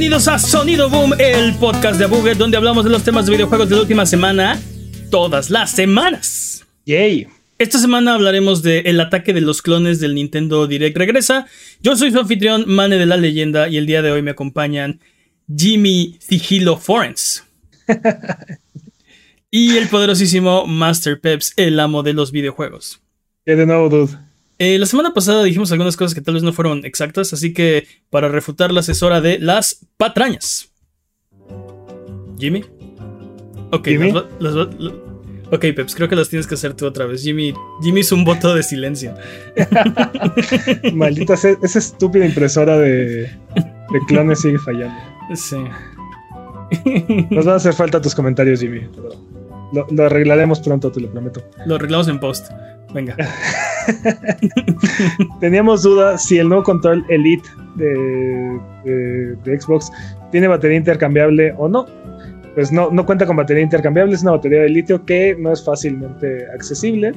bienvenidos a Sonido Boom, el podcast de Abuget, donde hablamos de los temas de videojuegos de la última semana, todas las semanas. Yay. Esta semana hablaremos de el ataque de los clones del Nintendo Direct regresa. Yo soy su anfitrión, Mane de la Leyenda, y el día de hoy me acompañan Jimmy Sigilo Forens. y el poderosísimo Master Peps, el amo de los videojuegos. ¿Qué de nuevo, dude? Eh, la semana pasada dijimos algunas cosas que tal vez no fueron exactas, así que para refutarlas es hora de las patrañas. Jimmy. Ok, ¿Jimmy? las las ok, Peps, creo que las tienes que hacer tú otra vez. Jimmy, Jimmy hizo un voto de silencio. Maldita sea, esa estúpida impresora de, de clones sigue fallando. Sí. Nos van a hacer falta tus comentarios, Jimmy. pero Lo, lo arreglaremos pronto, te lo prometo. Lo arreglamos en post. Venga. Teníamos duda si el nuevo control Elite de, de- de Xbox tiene batería intercambiable o no. Pues no, no cuenta con batería intercambiable, es una batería de litio que no es fácilmente accesible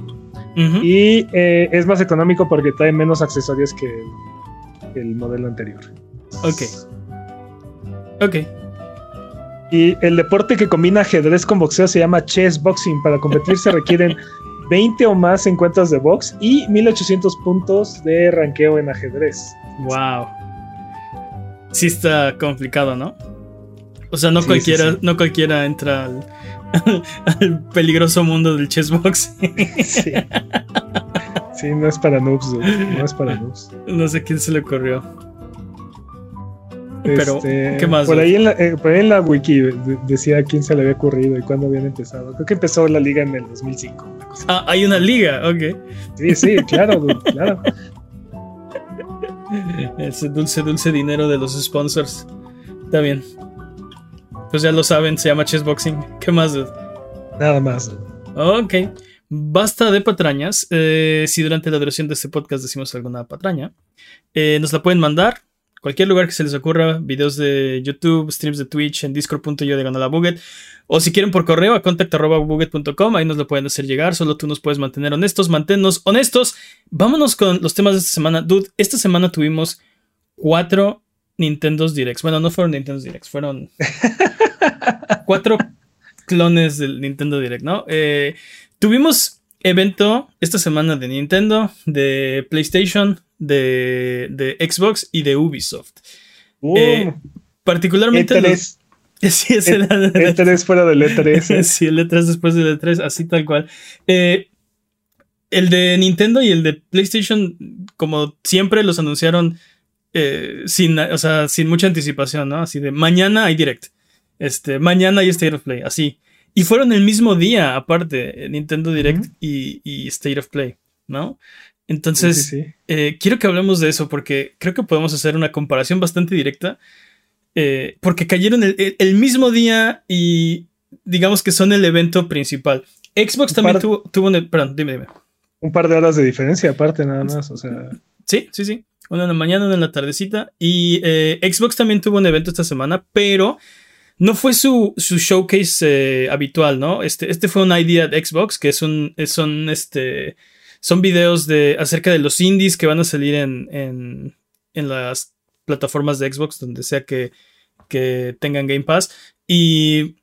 y eh, es más económico porque trae menos accesorios que el, que el modelo anterior. Ok. Ok. Y el deporte que combina ajedrez con boxeo se llama chess boxing. Para competir se requieren 20 o más encuentros de box y 1800 puntos de ranqueo en ajedrez. Wow. Sí está complicado, ¿no? O sea, no Sí, cualquiera, sí, sí. no cualquiera entra al, al peligroso mundo del chessbox. Sí. Sí, no es para noobs, dude, no es para noobs. no sé quién se le ocurrió. Pero, Este, ¿qué más, Por ahí, en la, eh, por ahí en la wiki de- decía quién se le había ocurrido y cuándo habían empezado. Creo que empezó la liga en el 2005. una cosa Ah, hay una liga, ok. Sí, sí, claro, dude, claro. Ese dulce, dulce dinero de los sponsors. Está bien. Pues ya lo saben, se llama chessboxing. ¿Qué más? dude? Nada más. Ok. Basta de patrañas. Eh, si durante la duración de este podcast decimos alguna patraña, eh, nos la pueden mandar. Cualquier lugar que se les ocurra, videos de YouTube, streams de Twitch, en discord.io de a Buget. O si quieren por correo a contact.buget.com, ahí nos lo pueden hacer llegar. Solo tú nos puedes mantener honestos, manténnos honestos. Vámonos con los temas de esta semana. Dude, esta semana tuvimos cuatro Nintendos Directs. Bueno, no fueron Nintendos Directs, fueron cuatro clones del Nintendo Direct, ¿no? Eh, tuvimos evento esta semana de Nintendo, de PlayStation, de, de Xbox y de Ubisoft. Uh, Eh, Particularmente. E3, los- Sí, es el, E3 fuera del E3. sí, el E3 después del E3, así tal cual. Eh, el de Nintendo y el de PlayStation, como siempre, los anunciaron eh, sin, o sea, sin mucha anticipación, ¿no? Así de mañana hay Direct. Este, mañana hay State of Play, así. Y fueron el mismo día, aparte, Nintendo Direct y, y State of Play, ¿no? Entonces, Sí, sí, sí. eh, quiero que hablemos de eso porque creo que podemos hacer una comparación bastante directa. eh, porque cayeron el, el- el mismo día y digamos que son el evento principal. Xbox también Par- tuvo, tuvo un. Perdón, dime, dime. Un par de horas de diferencia aparte nada más. O sea, Sí, sí, sí. Una en la mañana, una en la tardecita. Y eh, Xbox también tuvo un evento esta semana, pero no fue su, su showcase eh, habitual, ¿no? Este, este fue un idea de Xbox, que es un, son, este, son videos de, acerca de los indies que van a salir en, en, en las plataformas de Xbox, donde sea que, que tengan Game Pass. Y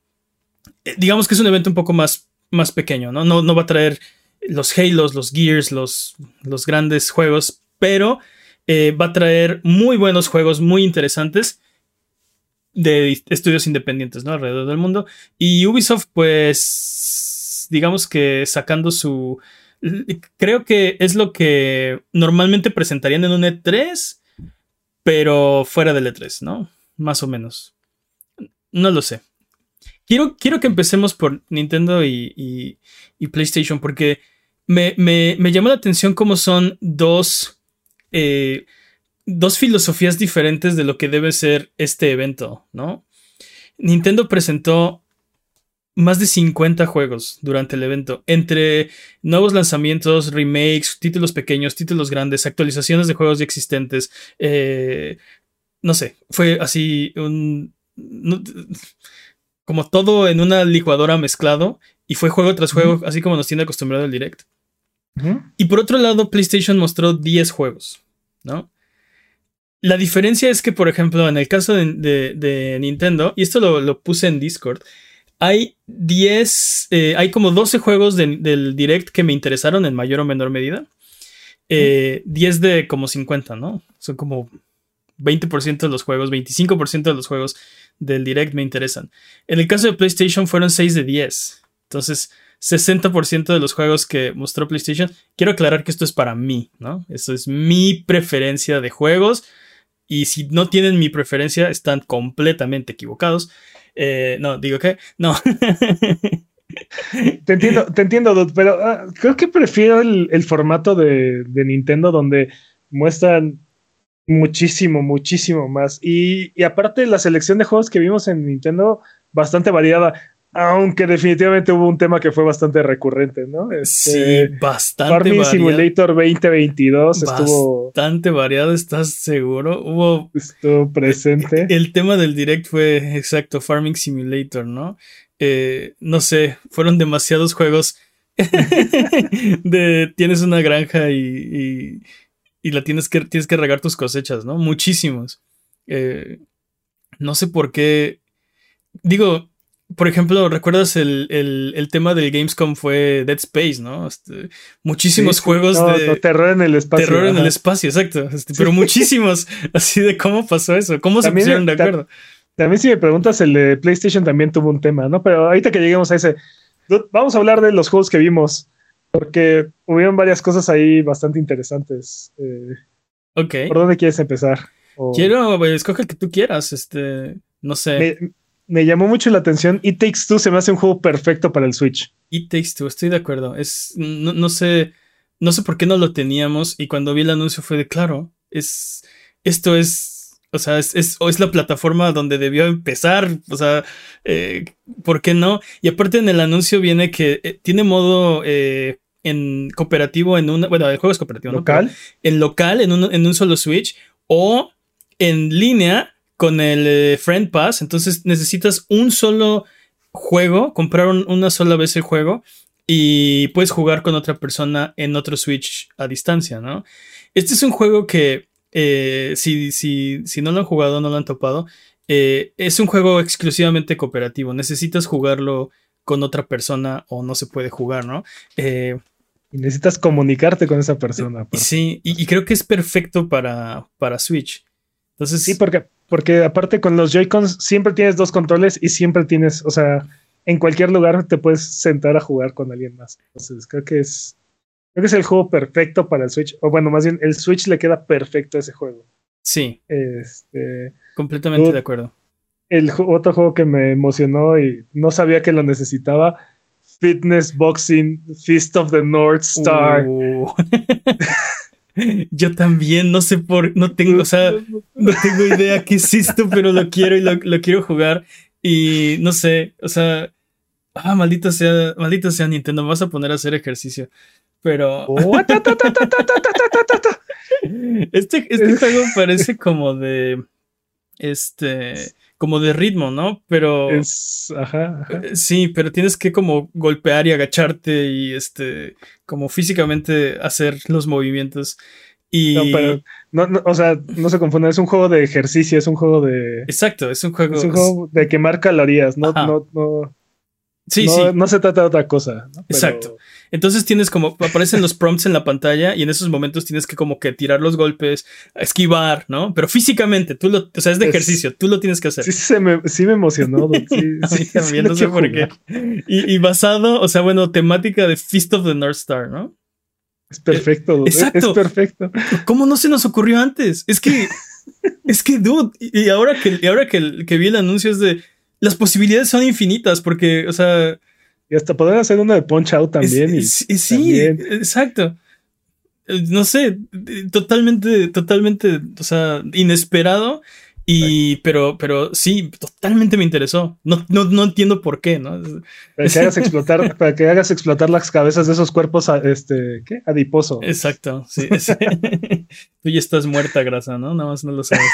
eh, digamos que es un evento un poco más, más pequeño, ¿no? No, no va a traer los Halos, los Gears, los, los grandes juegos, pero eh, va a traer muy buenos juegos, muy interesantes de estudios independientes, ¿no? Alrededor del mundo. Y Ubisoft, pues, digamos que sacando su... Creo que es lo que normalmente presentarían en un E3, pero fuera del E3, ¿no? Más o menos. No lo sé. Quiero, quiero que empecemos por Nintendo y, y- PlayStation, porque me, me- me llamó la atención cómo son dos, eh, dos filosofías diferentes de lo que debe ser este evento, ¿no? Nintendo presentó más de 50 juegos durante el evento, entre nuevos lanzamientos, remakes, títulos pequeños, títulos grandes, actualizaciones de juegos ya existentes. eh, no sé, fue así un... no- como todo en una licuadora mezclado y fue juego tras juego, así como nos tiene acostumbrado el direct. Y por otro lado, PlayStation mostró 10 juegos, ¿no? La diferencia es que, por ejemplo, en el caso de, Nintendo, y esto lo, puse en Discord, hay 10, eh, hay como 12 juegos del Direct que me interesaron en mayor o menor medida. 10 eh, de como 50, ¿no? Son como 20% de los juegos, 25% de los juegos del Direct me interesan. En el caso de PlayStation fueron 6 de 10. Entonces, 60% de los juegos que mostró PlayStation. Quiero aclarar que esto es para mí, ¿no? Esto es mi preferencia de juegos. Y si no tienen mi preferencia, están completamente equivocados. Eh, no, digo que no. te entiendo, te entiendo, pero ah, creo que prefiero el, formato de, Nintendo donde muestran muchísimo, muchísimo más. Y, y, aparte la selección de juegos que vimos en Nintendo, bastante variada. Aunque definitivamente hubo un tema que fue bastante recurrente, ¿no? Este, sí, bastante Farming Simulator 2022 estuvo... Bastante variado, ¿estás seguro? Hubo... Estuvo presente. El, tema del direct fue, exacto, Farming Simulator, ¿no? Eh, no sé, fueron demasiados juegos de tienes una granja y, y, la tienes que, tienes que regar tus cosechas, ¿no? Muchísimos. Eh, no sé por qué... Digo, por ejemplo, ¿recuerdas el, tema del Gamescom fue Dead Space, ¿no? Este, muchísimos juegos de... terror en el espacio. Terror en el espacio, exacto. Este, pero muchísimos. así de cómo pasó eso, cómo se pusieron de acuerdo. También si me preguntas, el de PlayStation también tuvo un tema, ¿no? Pero ahorita que lleguemos a ese, vamos a hablar de los juegos que vimos, porque hubieron varias cosas ahí bastante interesantes. Eh, ok. ¿Por dónde quieres empezar? Quiero, pues, escoge el que tú quieras, este, no sé me llamó mucho la atención. It Takes Two se me hace un juego perfecto para el Switch. It Takes Two, estoy de acuerdo. Es, no, sé, no sé por qué no lo teníamos y cuando vi el anuncio fue de claro, es, esto es, o sea, es, es, la plataforma donde debió empezar, o sea, eh, ¿por qué no? Y aparte en el anuncio viene que eh, tiene modo eh, en cooperativo en una, bueno, el juego es cooperativo, ¿Local? En local, en un, en un solo Switch o en línea con el eh, Friend Pass, entonces necesitas un solo juego, comprar una sola vez el juego y puedes jugar con otra persona en otro Switch a distancia, ¿no? Este es un juego que, eh, si, si, si, no lo han jugado, no lo han topado, eh, es un juego exclusivamente cooperativo. Necesitas jugarlo con otra persona o no se puede jugar, ¿no? necesitas comunicarte con esa persona. Sí, y, y, creo que es perfecto para, para Switch. Entonces, sí, porque porque aparte con los Joy-Cons siempre tienes dos controles y siempre tienes, o sea, en cualquier lugar te puedes sentar a jugar con alguien más. Entonces creo que es, creo que es el juego perfecto para el Switch. O bueno, más bien el Switch le queda perfecto a ese juego. Sí. Este, Completamente de acuerdo. El otro juego que me emocionó y no sabía que lo necesitaba. Fitness Boxing Fist of the North Star. Uh. Yo también, no sé por, no tengo, o sea, no tengo idea qué es esto, pero lo quiero y lo, quiero jugar. Y no sé, o sea, ah, maldito sea, maldito sea Nintendo, me vas a poner a hacer ejercicio. Pero. este, este juego parece como de. Este como de ritmo, ¿no? Pero. Es. Ajá, eh, Sí, pero tienes que como golpear y agacharte y este. como físicamente hacer los movimientos. Y. No, pero. No, o sea, no se confunda, es un juego de ejercicio, es un juego de. Exacto, es un juego. Es un juego de quemar calorías, no, no, no. Sí, no, sí. No se trata de otra cosa. Exacto. Entonces tienes como, aparecen los prompts en la pantalla y en esos momentos tienes que como que tirar los golpes, esquivar, ¿no? Pero físicamente, tú lo, o sea, es de ejercicio, tú lo tienes que hacer. Sí, se me, sí me emocionó. Sí, también, no sé por qué. Y, basado, o sea, bueno, temática de Feast of the North Star, ¿no? Es perfecto, Exacto. Es perfecto. ¿Cómo no se nos ocurrió antes? Es que, es que, dude, y ahora que, y ahora que, que vi el anuncio es de, las posibilidades son infinitas porque, o sea, y hasta poder hacer uno de Punch Out también. sí, exacto. Eh, no sé, totalmente, totalmente, o sea, inesperado. Y, pero, pero sí, totalmente me interesó. No, no, no entiendo por qué, ¿no? Para que hagas explotar, para que hagas explotar las cabezas de esos cuerpos, este, ¿qué? Adiposo. Exacto, sí. Tú ya estás muerta, grasa, ¿no? Nada más no lo sabes.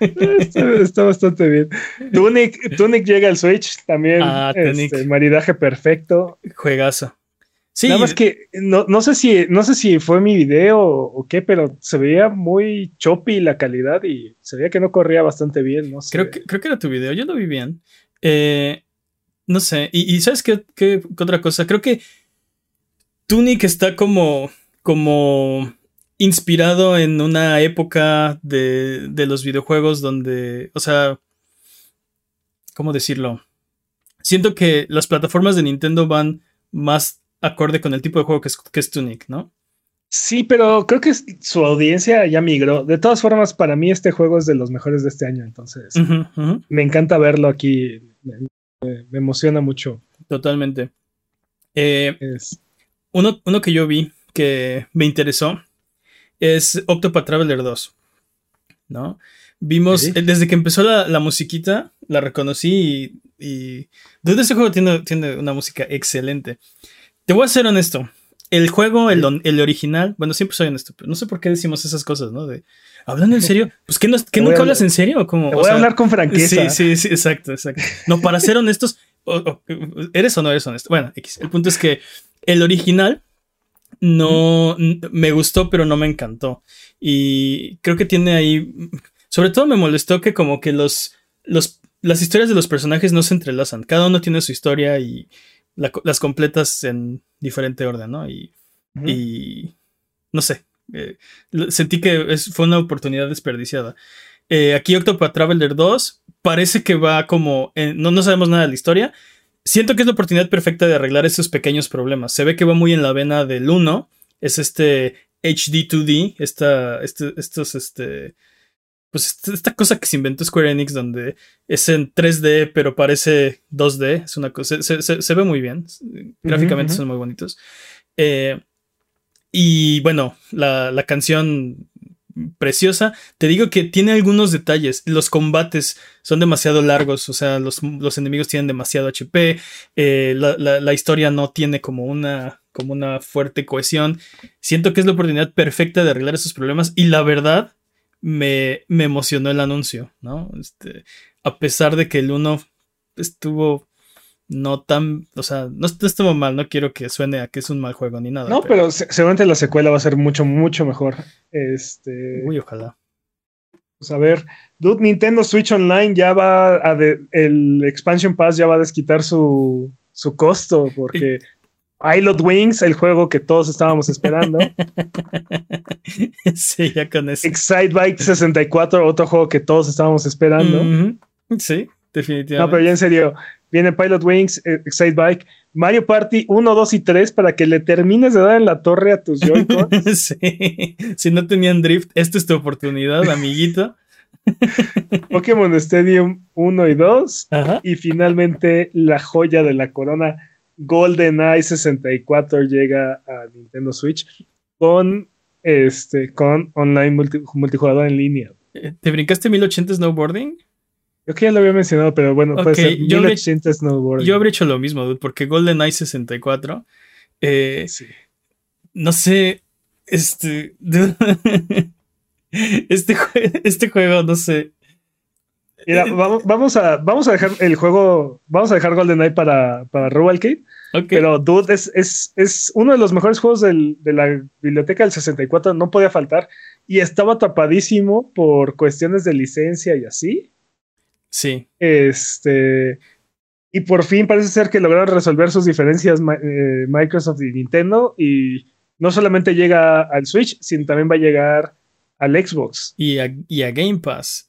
está, bastante bien. Tunic, Tunic llega al Switch también. Ah, este, maridaje perfecto. Juegazo. Sí. Nada más que no, no, sé si, no sé si fue mi video o, qué, pero se veía muy choppy la calidad y se veía que no corría bastante bien. No creo, que, creo que era tu video, yo lo vi bien. Eh, no sé, y, ¿sabes qué, qué, otra cosa? Creo que Tunic está como, como inspirado en una época de, de los videojuegos donde, o sea, ¿cómo decirlo? Siento que las plataformas de Nintendo van más acorde con el tipo de juego que es, que es Tunic, ¿no? Sí, pero creo que su audiencia ya migró. De todas formas, para mí este juego es de los mejores de este año, entonces me encanta verlo aquí. Me, emociona mucho. Totalmente. Eh, uno, uno, que yo vi que me interesó es Octopath Traveler 2. ¿No? Vimos, eh, desde que empezó la, musiquita, la reconocí y, y desde ese juego tiene, tiene una música excelente. Te voy a ser honesto. El juego, el, el, original, bueno, siempre soy honesto, pero no sé por qué decimos esas cosas, ¿no? De, hablando en serio, pues que, no, nunca hablas en serio como. Te voy a hablar con franqueza. Sí, sí, sí, exacto, exacto. No, para ser honestos, ¿eres o no eres honesto? Bueno, X. El punto es que el original no me gustó, pero no me encantó. Y creo que tiene ahí. Sobre todo me molestó que, como que los, los las historias de los personajes no se entrelazan. Cada uno tiene su historia y las completas en diferente orden, ¿no? Y, y no sé, eh, sentí que fue una oportunidad desperdiciada. Eh, aquí Octopath Traveler 2 parece que va como, no, no sabemos nada de la historia. Siento que es la oportunidad perfecta de arreglar esos pequeños problemas. Se ve que va muy en la vena del 1. Es este HD2D, esta, este, estos, este, pues esta cosa que se inventó Square Enix donde es en 3D pero parece 2D, es una cosa, se, ve muy bien, gráficamente son muy bonitos. Eh, y bueno, la, canción preciosa, te digo que tiene algunos detalles, los combates son demasiado largos, o sea, los, enemigos tienen demasiado HP, eh, la, historia no tiene como una, como una fuerte cohesión, siento que es la oportunidad perfecta de arreglar esos problemas y la verdad me, me emocionó el anuncio, ¿no? Este, a pesar de que el 1 estuvo no tan, o sea, no, estuvo mal, no quiero que suene a que es un mal juego ni nada. No, pero, seguramente la secuela va a ser mucho, mucho mejor. Este. Uy, ojalá. Pues a ver, Dude, Nintendo Switch Online ya va a el Expansion Pass ya va a desquitar su, su costo porque Pilot Wings, el juego que todos estábamos esperando. sí, ya con eso. Excitebike 64, otro juego que todos estábamos esperando. Sí, definitivamente. No, pero ya en serio, viene Pilot Wings, eh, Excitebike, Mario Party 1, 2 y 3 para que le termines de dar en la torre a tus joy sí, si no tenían drift, esta es tu oportunidad, amiguito. Pokémon Stadium 1 y 2 y finalmente la joya de la corona GoldenEye 64 llega a Nintendo Switch con este con online multijugador en línea. ¿Te brincaste 1080 snowboarding? Yo que ya lo había mencionado, pero bueno, puede ser yo 1080 snowboarding. Yo habría hecho lo mismo, dude, porque GoldenEye 64 eh, no sé, este este, este juego, no sé, Mira, vamos, a, vamos a dejar el juego, vamos a dejar GoldenEye para, para Rubalcade. Pero Dude es, es, uno de los mejores juegos de la biblioteca del 64, no podía faltar. Y estaba tapadísimo por cuestiones de licencia y así. Sí. Este. Y por fin parece ser que lograron resolver sus diferencias eh, Microsoft y Nintendo. Y no solamente llega al Switch, sino también va a llegar al Xbox. Y y a Game Pass.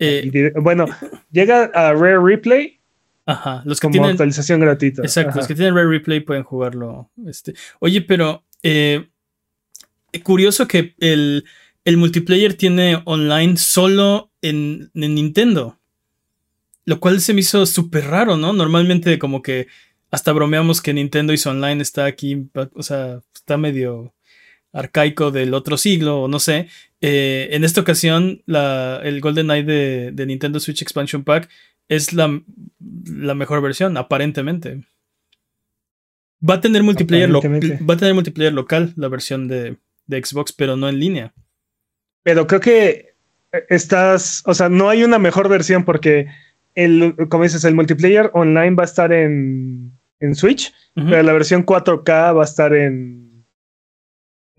Eh, bueno, llega a Rare Replay. Ajá, los que como tienen actualización gratuita. Exacto, los que tienen Rare Replay pueden jugarlo. Este. Oye, pero eh, curioso que el, multiplayer tiene online solo en, Nintendo. Lo cual se me hizo súper raro, ¿no? Normalmente como que hasta bromeamos que Nintendo hizo online está aquí, o sea, está medio arcaico del otro siglo, o no sé. Eh, en esta ocasión, la, el GoldenEye de, de Nintendo Switch Expansion Pack es la, la mejor versión, aparentemente. Va a tener multiplayer, va a tener multiplayer local la versión de, de, Xbox, pero no en línea. Pero creo que estás, o sea, no hay una mejor versión porque el, como dices, el multiplayer online va a estar en, en Switch, pero la versión 4K va a estar en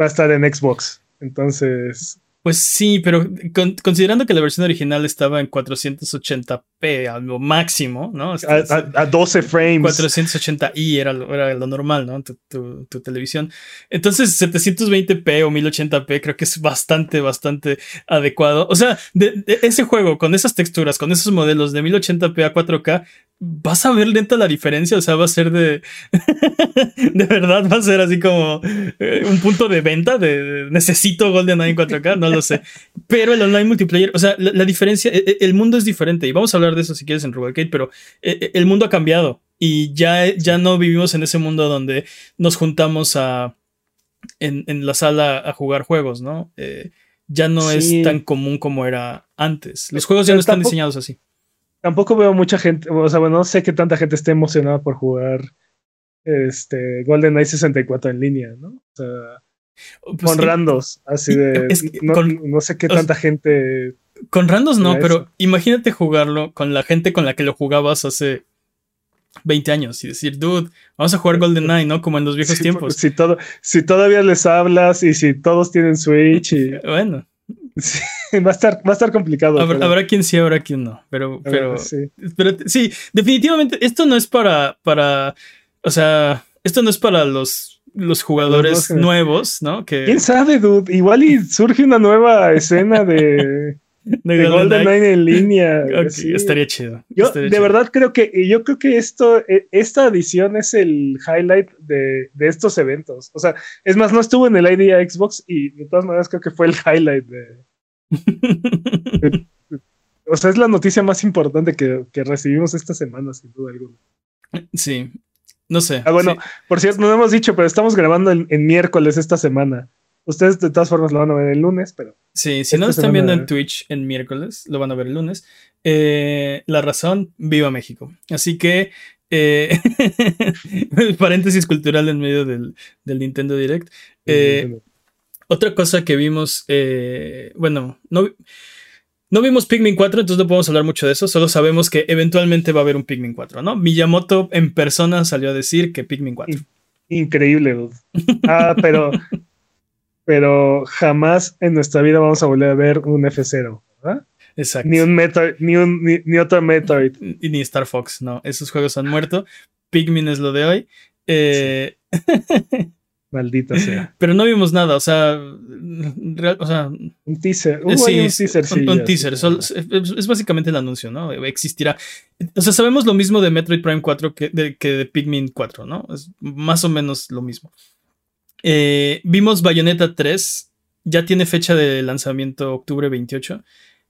va a estar en Xbox. Entonces, Pues sí, pero con- considerando que la versión original estaba en 480p a lo máximo, ¿no? A, a- a 12 frames. 480i era lo, era lo normal, ¿no? Tu, tu- tu televisión. Entonces, 720p o 1080p creo que es bastante, bastante adecuado. O sea, de, de ese juego, con esas texturas, con esos modelos de 1080p a 4K, vas a ver lenta la diferencia. O sea, va a ser de. de verdad, va a ser así como eh, un punto de venta de, de necesito GoldenEye en 4K, no lo sé. Pero el online multiplayer, o sea, la, la diferencia, eh, eh, el mundo es diferente. Y vamos a hablar de eso si quieres en Rubalcade, pero eh, el mundo ha cambiado y ya, ya no vivimos en ese mundo donde nos juntamos a, en, en la sala a jugar juegos, ¿no? Eh, ya no Sí. es tan común como era antes. Los juegos ya Pero no están tampoco- diseñados así. Tampoco veo mucha gente, o sea, bueno, no sé que tanta gente esté emocionada por jugar este GoldenEye 64 en línea, ¿no? O sea, Pues, con randos, así de Es que no, con- no sé qué o sea, tanta gente Con randos no, pero eso. imagínate jugarlo con la gente con la que lo jugabas hace 20 años y decir, dude, vamos a jugar GoldenEye, ¿no? Como en los viejos tiempos. si todo si todavía les hablas y si todos tienen Switch y Bueno, sí, va a estar va a estar complicado. habrá, pero- habrá quien sí, habrá quien no. Pero, pero, sí. pero sí, definitivamente, esto no es para, para, o sea, esto no es para los, los jugadores nuevos- nuevos, ¿no? Que ¿Quién sabe, dude? Igual y surge una nueva escena de, de de GoldenEye. GoldenEye en línea. Estaría chido. Yo estaría de chido. verdad creo que yo creo que esto e- esta edición es el highlight de, de estos eventos. O sea, es más, no estuvo en el ID Xbox y de todas maneras creo que fue el highlight de. O sea, es la noticia más importante que, que recibimos esta semana, sin duda alguna. sí, no sé. Ah, bueno, sí. por cierto, no lo hemos dicho, pero estamos grabando en, en miércoles esta semana. Ustedes de todas formas lo van a ver el lunes, pero Sí, si no lo están viendo en Twitch en miércoles, lo van a ver el lunes. Eh, la razón, viva México. Así que, eh, paréntesis cultural en medio del, del Nintendo Direct. Eh, otra cosa que vimos, eh, bueno, no, no vimos Pikmin 4, entonces no podemos hablar mucho de eso, solo sabemos que eventualmente va a haber un Pikmin 4, ¿no? Miyamoto en persona salió a decir que Pikmin 4. increíble, dude. Ah, pero, pero jamás en nuestra vida vamos a volver a ver un F0, ¿verdad? Exacto. Ni un Metroid, ni un ni, ni otro Metroid. y ni Star Fox, no. Esos juegos han muerto. Pikmin es lo de hoy. Eh, Maldita sea. Pero no vimos nada, o sea, real- o sea, Un teaser. sí, ahí un teaser, sí, un, teaser, sí. es, es básicamente el anuncio, ¿no? Existirá. O sea, sabemos lo mismo de Metroid Prime 4 que de, que de Pikmin 4, ¿no? Es más o menos lo mismo. Eh, vimos Bayonetta 3, ya tiene fecha de lanzamiento octubre 28.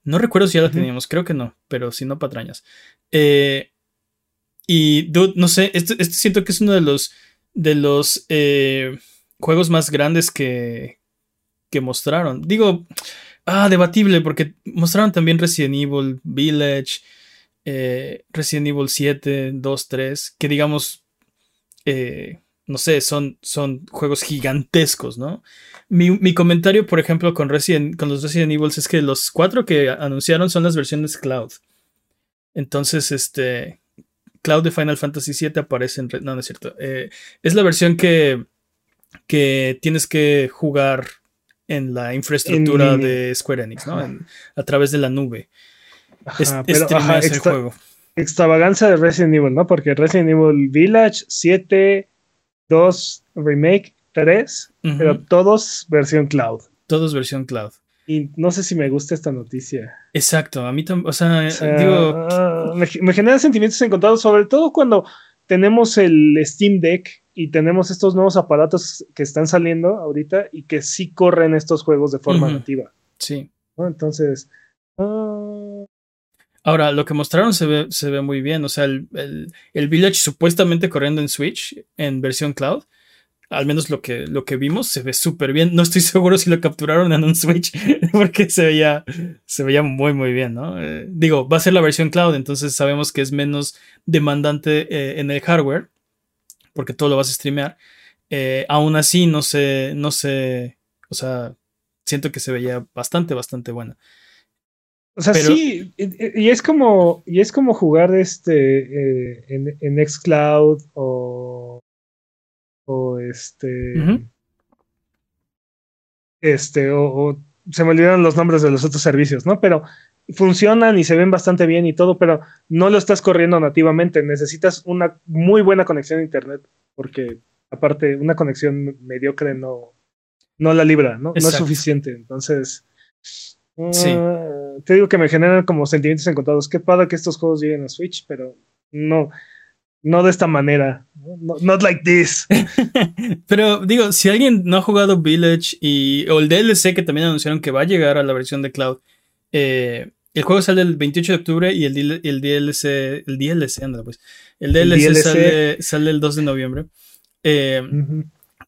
No recuerdo si ya la teníamos, creo que no, pero si no, patrañas. Eh, y, dude, no sé, este, este siento que es uno de los, de los eh, juegos más grandes que, que mostraron. Digo, ah, debatible, porque mostraron también Resident Evil Village, eh, Resident Evil 7, 2, 3, que digamos, eh, no sé, son, son juegos gigantescos, ¿no? Mi, mi comentario, por ejemplo, con, Resident, con los Resident Evil es que los cuatro que anunciaron son las versiones Cloud. Entonces, este. Cloud de Final Fantasy VII aparece en. No, no es cierto. Eh, es la versión que. Que tienes que jugar en la infraestructura En de Square Enix, ¿no? En- a través de la nube. Es, Ajá, pero, el extra- juego. extravaganza de Resident Evil, ¿no? Porque Resident Evil Village 7, 2, Remake 3, Ujú. pero todos versión cloud. Todos versión Cloud. Y no sé si me gusta esta noticia. Exacto. A mí también. O sea, O sea, digo. ah, me, me genera sentimientos encontrados, sobre todo cuando tenemos el Steam Deck y tenemos estos nuevos aparatos que están saliendo ahorita y que sí corren estos juegos de forma nativa. Sí. ¿no? Entonces, ah, Ahora, lo que mostraron se ve, se ve muy bien. O sea, el, el- el Village supuestamente corriendo en Switch en versión cloud. Al menos lo que, lo que vimos se ve súper bien. No estoy seguro si lo capturaron en un Switch porque se veía, se veía muy, muy bien, ¿no? Eh, digo, va a ser la versión cloud, entonces sabemos que es menos demandante eh, en el hardware porque todo lo vas a streamear. Eh, aún así, no sé, no sé, o sea, siento que se veía bastante, bastante buena. O sea, sí, y, es como, y es como jugar este eh, en, en Xcloud o, o este, este, o, se me olvidaron los nombres de los otros servicios, ¿no? Pero funcionan y se ven bastante bien y todo, pero no lo estás corriendo nativamente. Necesitas una muy buena conexión a internet, porque aparte, una conexión mediocre no, no la libra, ¿no? No es suficiente. Entonces, sí. Ah, te digo que me generan como sentimientos encontrados. Qué padre que estos juegos lleguen a Switch, pero no, no de esta manera. No, not like this. pero digo, si alguien no ha jugado Village y, o el DLC que también anunciaron que va a llegar a la versión de Cloud, eh, el juego sale el 28 de octubre y el, el DLC, el DLC, anda pues, el DLC, Sale, sale, el 2 de noviembre. Eh,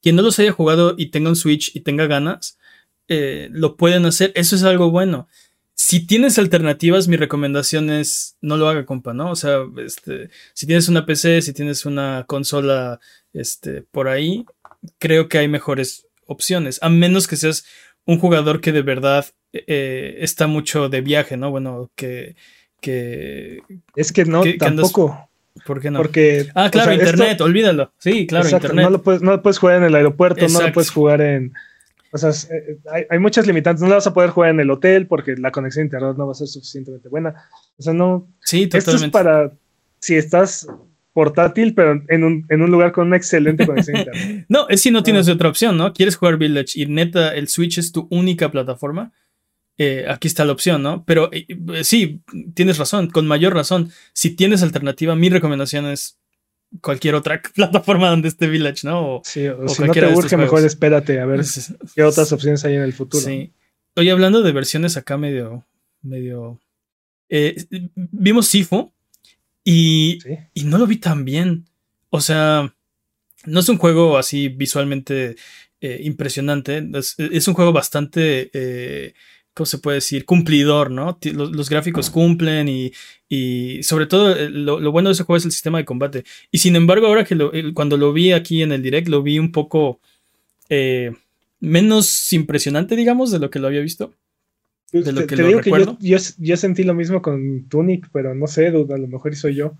quien no los haya jugado y tenga un Switch y tenga ganas, eh, lo pueden hacer. Eso es algo bueno. Si tienes alternativas, mi recomendación es no lo haga, compa, ¿no? O sea, este, si tienes una PC, si tienes una consola este, por ahí, creo que hay mejores opciones. A menos que seas un jugador que de verdad eh, está mucho de viaje, ¿no? Bueno, que. que es que no, tampoco. ¿Por qué no? Porque. Ah, claro, internet, olvídalo. Sí, claro, internet. No lo, puedes, no lo puedes jugar en el aeropuerto, no lo puedes jugar en. O sea, eh, hay, hay, muchas limitantes. No lo vas a poder jugar en el hotel porque la conexión a internet no va a ser suficientemente buena. O sea, no. Sí, totalmente. Esto es para. Si estás portátil, pero en un, en un lugar con una excelente conexión a internet. no, es si no tienes otra opción, ¿no? Quieres jugar Village y neta, el Switch es tu única plataforma eh, aquí está la opción, ¿no? Pero eh, eh, sí, tienes razón, con mayor razón. Si tienes alternativa, mi recomendación es cualquier otra plataforma donde esté Village, ¿no? O, sí, o, si no te urge, mejor espérate a ver qué otras opciones hay en el futuro. Sí. Oye, hablando de versiones acá medio, medio... vimos Sifu y, y no lo vi tan bien. O sea, no es un juego así visualmente impresionante. Es, un juego bastante ¿cómo se puede decir? Cumplidor, ¿no? Los, gráficos cumplen y, y sobre todo eh, lo, bueno de ese juego es el sistema de combate. Y sin embargo, ahora que lo, cuando lo vi aquí en el direct, lo vi un poco eh, menos impresionante, digamos, de lo que lo había visto. De lo que te, digo que yo, sentí lo mismo con Tunic, pero no sé, a lo mejor soy yo.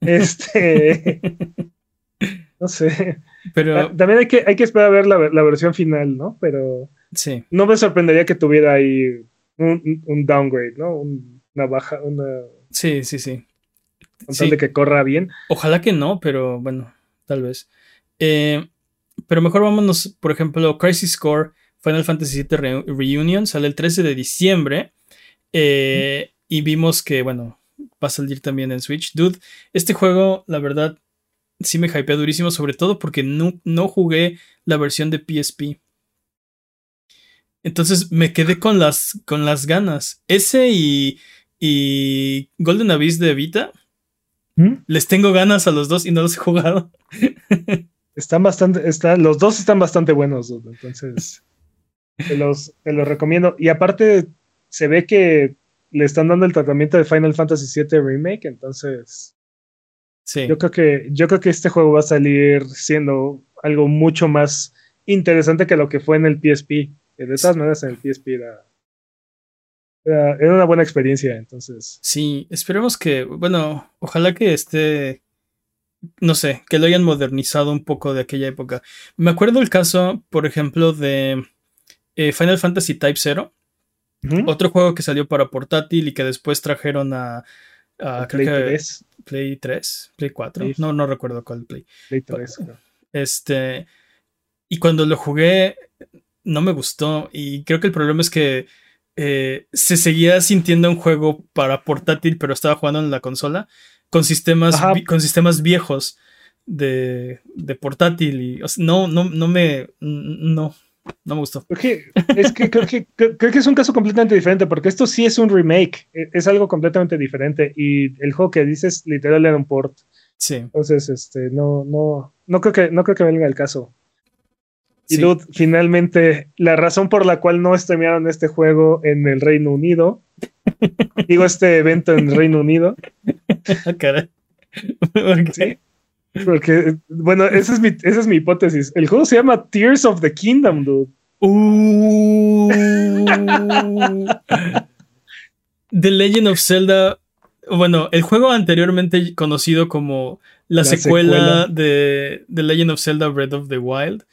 Este. no sé. Pero. Ah, también hay que, hay que esperar a ver la, la versión final, ¿no? Pero. No me sorprendería que tuviera ahí un, downgrade, ¿no? una baja, una. Sí, sí, sí. Con de que corra bien. Ojalá que no, pero bueno, tal vez. Eh, pero mejor vámonos, por ejemplo, Crisis Core Final Fantasy VII Reunion sale el 13 de diciembre. Eh, y vimos que, bueno, va a salir también en Switch. Dude, este juego, la verdad, sí me hypea durísimo, sobre todo porque no, no jugué la versión de PSP. Entonces me quedé con las, con las ganas. Ese y, y Golden Abyss de Vita. ¿Mm? Les tengo ganas a los dos y no los he jugado. Están bastante, están, los dos están bastante buenos, entonces te los, te los recomiendo. Y aparte, se ve que le están dando el tratamiento de Final Fantasy VII Remake, entonces sí. yo creo que yo creo que este juego va a salir siendo algo mucho más interesante que lo que fue en el PSP de todas maneras en el PSP era, era, una buena experiencia, entonces. Sí, esperemos que, bueno, ojalá que esté, no sé, que lo hayan modernizado un poco de aquella época. Me acuerdo el caso, por ejemplo, de eh, Final Fantasy Type 0, otro juego que salió para portátil y que después trajeron a... Play 3. Play 3, Play 4, no, no recuerdo cuál Play. Play 3, Este, y cuando lo jugué, no me gustó. Y creo que el problema es que eh, se seguía sintiendo un juego para portátil, pero estaba jugando en la consola con sistemas, con sistemas viejos de, de portátil. Y no, no, no me. No. No me gustó. es que creo, que creo que es un caso completamente diferente, porque esto sí es un remake, e, es algo completamente diferente. Y el juego que dices literal era un port. Sí. Entonces, este, no, no, no creo que, no creo que venga el caso. Y dude, finalmente, la razón por la cual no streamearon este juego en el Reino Unido, digo este evento en el Reino Unido. Caray. ¿Sí? Porque, bueno, esa es, mi, esa es mi hipótesis. El juego se llama Tears of the Kingdom, dude. Uh. The Legend of Zelda, bueno, el juego anteriormente conocido como la, secuela, De, The Legend of Zelda Breath of the Wild,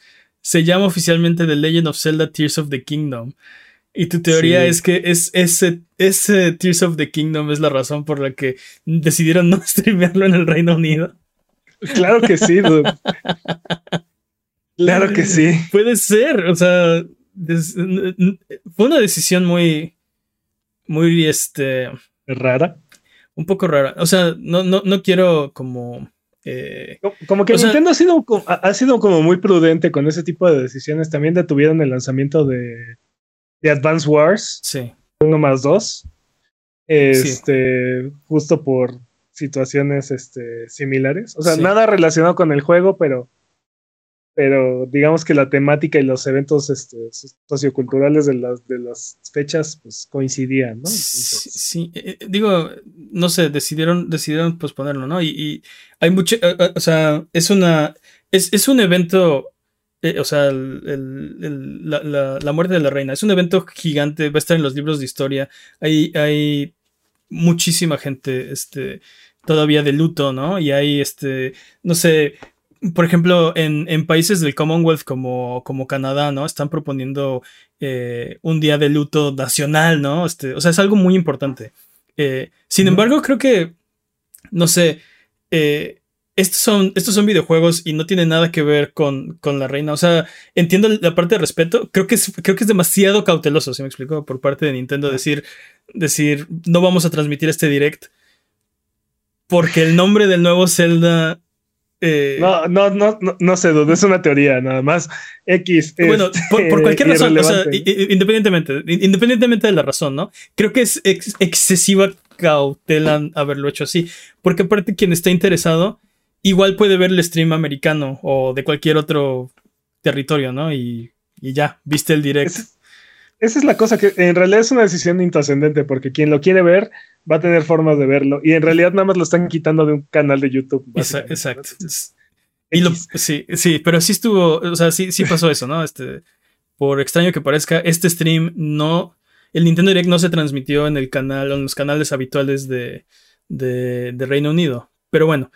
se llama oficialmente The Legend of Zelda Tears of the Kingdom. Y tu teoría es que es ese, ese Tears of the Kingdom es la razón por la que decidieron no streamearlo en el Reino Unido. Claro que sí, dude. claro que sí. Puede ser, o sea, fue una decisión muy, muy, este... Rara. Un poco rara. O sea, no, no, no quiero como... Eh, como que Nintendo ha sido, ha sido como muy prudente con ese tipo de decisiones. También detuvieron el lanzamiento de, de Advance Wars. Sí. Uno más dos. Este, justo por situaciones este, similares. O sea, nada relacionado con el juego, pero, pero digamos que la temática y los eventos este, socioculturales de las, de las fechas pues, coincidían, ¿no? sí, eh, eh, digo, no sé, decidieron, decidieron posponerlo, ¿no? Y, hay mucho, eh, o sea, es una, es, es un evento o sea, la, la, muerte de la reina. Es un evento gigante, va a estar en los libros de historia. Hay, hay muchísima gente este, todavía de luto, ¿no? Y hay, este, no sé, por ejemplo, en, en países del Commonwealth como, como Canadá, ¿no? Están proponiendo eh, un día de luto nacional, ¿no? Este, o sea, es algo muy importante. Eh, sin embargo, creo que, no sé, eh, estos son, estos son videojuegos y no tienen nada que ver con, con, la reina. O sea, entiendo la parte de respeto. Creo que es, creo que es demasiado cauteloso, si me explico, por parte de Nintendo decir, decir, no vamos a transmitir este direct porque el nombre del nuevo Zelda. Eh, no, no, no, no, no sé, es una teoría, nada más. X. Bueno, por, cualquier razón, o sea, independientemente, independientemente de la razón, ¿no? Creo que es excesiva cautela haberlo hecho así. Porque aparte, quien está interesado, igual puede ver el stream americano o de cualquier otro territorio, ¿no? Y, y ya, viste el direct esa es la cosa que en realidad es una decisión intrascendente, porque quien lo quiere ver va a tener formas de verlo. Y en realidad nada más lo están quitando de un canal de YouTube. Exacto. Y sí, sí, pero sí estuvo, o sea, sí, sí pasó eso, ¿no? Este, por extraño que parezca, este stream no, el Nintendo Direct no se transmitió en el canal, en los canales habituales de, de, Reino Unido. Pero bueno,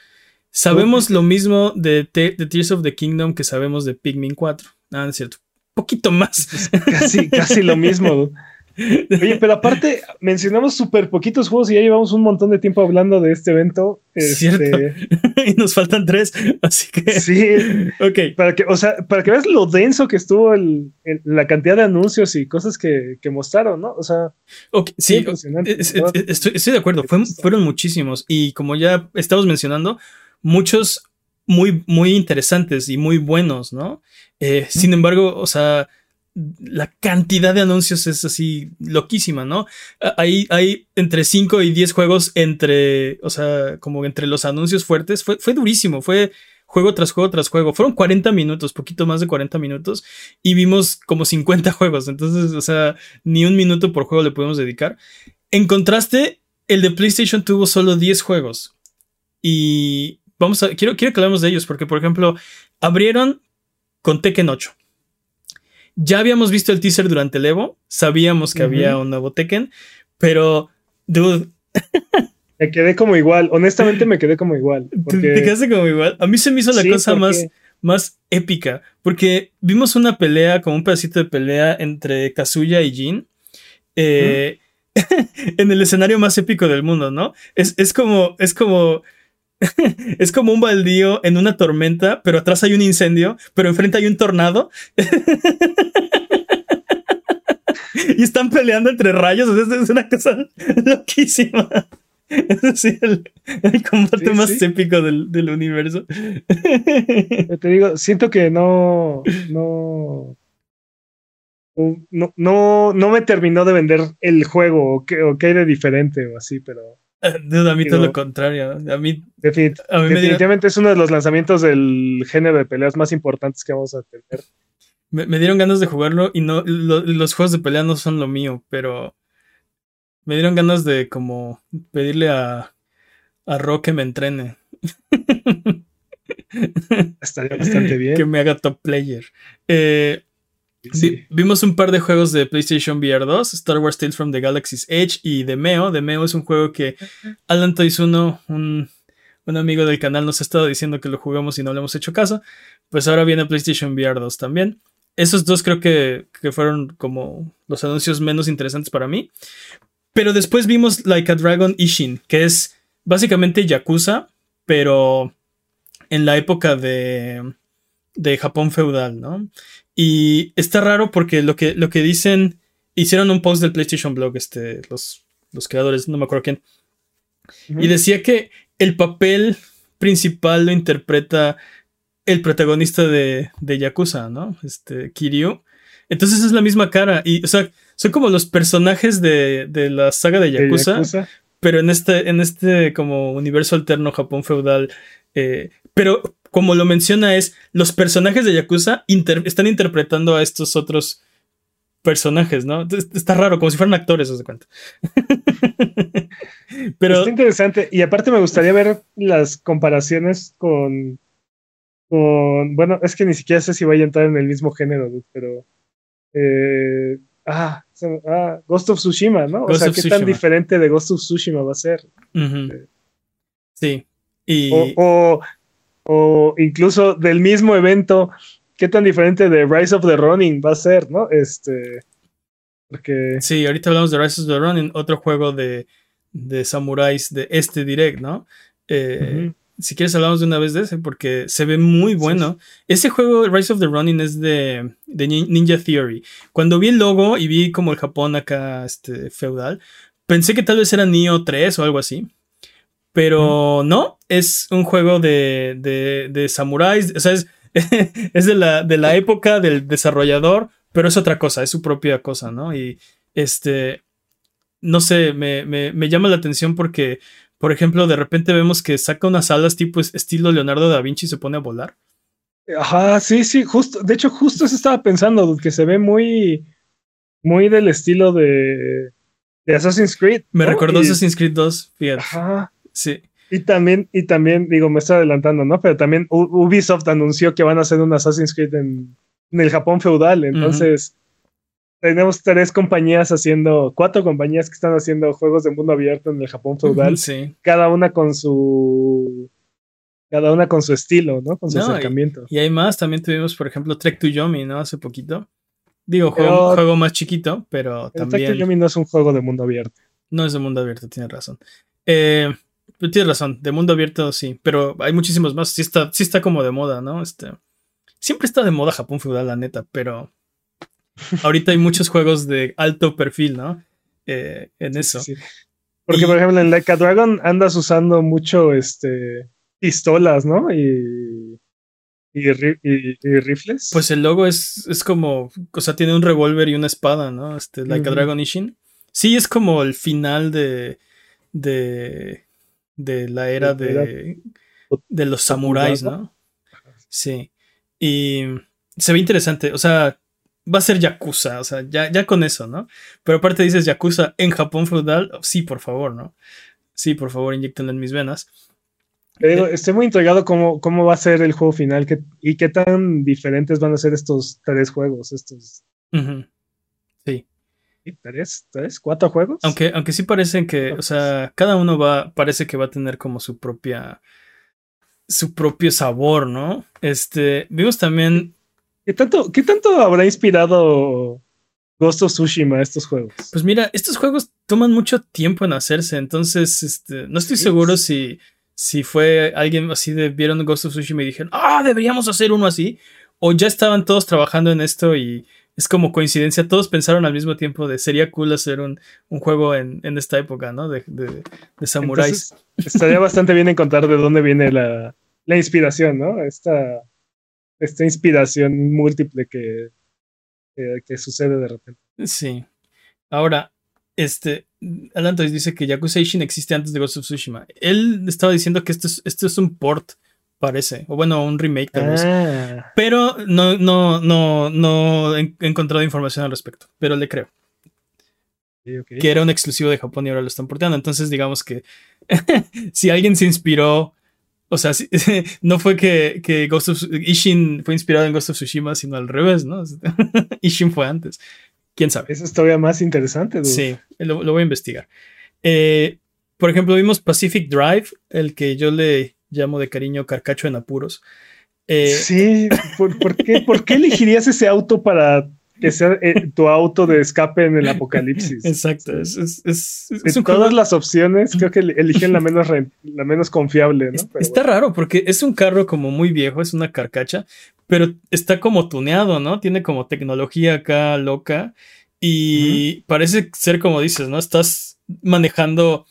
sabemos lo mismo de, de, Tears of the Kingdom que sabemos de Pikmin 4. Ah, es cierto poquito más. casi, casi lo mismo. Oye, pero aparte, mencionamos súper poquitos juegos y ya llevamos un montón de tiempo hablando de este evento. Cierto. Este, y nos faltan tres, así que. Sí. ok. Para que, o sea, para que veas lo denso que estuvo el, la cantidad de anuncios y cosas que, mostraron, ¿no? O sea. sí, estoy, de acuerdo. fueron muchísimos. Y como ya estamos mencionando, muchos muy, muy interesantes y muy buenos, ¿no? Eh, sin embargo, o sea, la cantidad de anuncios es así loquísima, ¿no? Hay, hay entre 5 y 10 juegos entre, o sea, como entre los anuncios fuertes. Fue, fue durísimo, fue juego tras juego tras juego. Fueron 40 minutos, poquito más de 40 minutos, y vimos como 50 juegos. Entonces, o sea, ni un minuto por juego le podemos dedicar. En contraste, el de PlayStation tuvo solo 10 juegos. Y vamos a, quiero, quiero que hablemos de ellos, porque, por ejemplo, abrieron con Tekken 8. Ya habíamos visto el teaser durante el Evo, sabíamos que había un nuevo Tekken, pero, dude. me quedé como igual, honestamente me quedé como igual. Porque... ¿Te quedaste como igual? A mí se me hizo la cosa más, más épica, porque vimos una pelea, como un pedacito de pelea entre Kazuya y Jin. Eh, en el escenario más épico del mundo, ¿no? Es, es como, es como es como un baldío en una tormenta, pero atrás hay un incendio, pero enfrente hay un tornado. y están peleando entre rayos. es una cosa loquísima. Es el, combate más épico del, universo. Te digo, siento que no, no, no, no, no me terminó de vender el juego o qué, o qué hay de diferente o así, pero a mí todo lo contrario. A mí, definitivamente es uno de los lanzamientos del género de peleas más importantes que vamos a tener. Me, dieron ganas de jugarlo y no los juegos de pelea no son lo mío, pero me dieron ganas de como pedirle a, a Rock que me entrene. Estaría bastante bien. Que me haga top player. Eh, Sí, vimos un par de juegos de PlayStation VR 2, Star Wars Tales from the Galaxy's Edge y The Meo. The Meo es un juego que Alan Toys 1, un, un, amigo del canal, nos ha estado diciendo que lo jugamos y no le hemos hecho caso. Pues ahora viene PlayStation VR 2 también. Esos dos creo que, que fueron como los anuncios menos interesantes para mí. Pero después vimos Like a Dragon Ishin, que es básicamente Yakuza, pero en la época de, de Japón feudal, ¿no? Y está raro porque lo que, lo que dicen, hicieron un post del PlayStation Blog, este, los, los creadores, no me acuerdo quién, y decía que el papel principal lo interpreta el protagonista de, de Yakuza, ¿no? Este, Kiryu. Entonces es la misma cara. Y, o sea, son como los personajes de, de la saga de Yakuza, pero en este, en este como universo alterno Japón feudal. Eh, pero como lo menciona es, los personajes de Yakuza están interpretando a estos otros personajes, ¿no? Está raro, como si fueran actores, os de cuenta. Pero... Está interesante. Y aparte me gustaría ver las comparaciones con, con... Bueno, es que ni siquiera sé si vaya a entrar en el mismo género, pero... Eh, ah, ah, Ghost of Tsushima, ¿no? o sea, ¿qué tan diferente de Ghost of Tsushima va a ser? Eh, sí. Y... o, o incluso del mismo evento, qué tan diferente de Rise of the Ronin va a ser, ¿no? Este. Porque. Sí, ahorita hablamos de Rise of the Ronin, otro juego de, de samuráis de este direct, ¿no? Eh, si quieres hablamos de una vez de ese, porque se ve muy bueno. Ese juego, Rise of the Ronin, es de, de, Ninja Theory. Cuando vi el logo y vi como el Japón acá, este, feudal, pensé que tal vez era Neo 3 o algo así. Pero no, es un juego de, de, de samuráis. O sea, es, es de, la, de la época del desarrollador, pero es otra cosa, es su propia cosa, ¿no? Y este, no sé, me, me, me llama la atención porque, por ejemplo, de repente vemos que saca unas alas tipo estilo Leonardo da Vinci y se pone a volar. Ajá, sí, sí, justo, de hecho, justo eso estaba pensando, que se ve muy, muy del estilo de, de Assassin's Creed. Me recordó Assassin's Creed 2, fíjate. Ajá. Sí. Y también, y también, digo, me estoy adelantando, ¿no? Pero también Ubisoft anunció que van a hacer un Assassin's Creed en, el Japón feudal. Entonces, tenemos tres compañías haciendo, cuatro compañías que están haciendo juegos de mundo abierto en el Japón feudal. Sí. Cada una con su. Cada una con su estilo, ¿no? Con su acercamiento. Y, hay más, también tuvimos, por ejemplo, Trek to Yomi, ¿no? Hace poquito. Digo, juego, juego más chiquito, pero también. Trek to Yomi no es un juego de mundo abierto. No es de mundo abierto, tienes razón. Eh, tienes razón, de mundo abierto sí, pero hay muchísimos más. Sí está, sí está como de moda, ¿no? Este, siempre está de moda Japón feudal, la neta, pero ahorita hay muchos juegos de alto perfil, ¿no? Eh, en eso. Porque, por ejemplo, en Like a Dragon andas usando mucho este, pistolas, ¿no? Y, y, rifles. Pues el logo es, es como, o sea, tiene un revólver y una espada, ¿no? Este, Like a Dragon Ishin. Sí, es como el final de, de de la era de, de los samuráis, ¿no? Sí. Y se ve interesante, o sea, va a ser Yakuza, o sea, ya, ya con eso, ¿no? Pero aparte dices Yakuza en Japón feudal, sí, por favor, ¿no? Sí, por favor, inyectenlo en mis venas. Eh, estoy muy intrigado cómo, cómo va a ser el juego final y qué tan diferentes van a ser estos tres juegos, estos. Sí. ¿Tres? ¿Tres? ¿Cuatro juegos? Aunque, aunque sí parecen que, o sea, cada uno va, parece que va a tener como su propia, su propio sabor, ¿no? Este, vimos también... ¿Qué tanto, qué tanto habrá inspirado Ghost of Tsushima estos juegos? Pues mira, estos juegos toman mucho tiempo en hacerse, entonces, este, no estoy seguro si, si fue alguien así de vieron Ghost of Tsushima y dijeron, ah, deberíamos hacer uno así, o ya estaban todos trabajando en esto y es como coincidencia, todos pensaron al mismo tiempo de sería cool hacer un, juego en, esta época, ¿no? De, de, samuráis. estaría bastante bien encontrar de dónde viene la, inspiración, ¿no? Esta, esta inspiración múltiple que, que, sucede de repente. Sí. Ahora, este, Alan dice que Yakuza Ishin existe antes de Ghost of Tsushima. Él estaba diciendo que esto es, esto es un port parece. O bueno, un remake tal vez. Ah. Pero no, no, no, no he encontrado información al respecto. Pero le creo. Que era un exclusivo de Japón y ahora lo están porteando. Entonces, digamos que si alguien se inspiró O sea, no fue que, que Ghost of Ishin fue inspirado en Ghost of Tsushima, sino al revés, ¿no? Ishin fue antes. ¿Quién sabe? Eso es todavía más interesante. Sí, lo, voy a investigar. Eh, por ejemplo, vimos Pacific Drive, el que yo le llamo de cariño Carcacho en apuros. Eh, sí, ¿por, qué, ¿por qué elegirías ese auto para que sea eh, tu auto de escape en el apocalipsis. Exacto. Es, es, de todas las opciones, creo que eligen la menos, la menos confiable. está raro porque es un carro como muy viejo, es una carcacha, pero está como tuneado, ¿no? Tiene como tecnología acá loca y parece ser como dices, ¿no? Estás manejando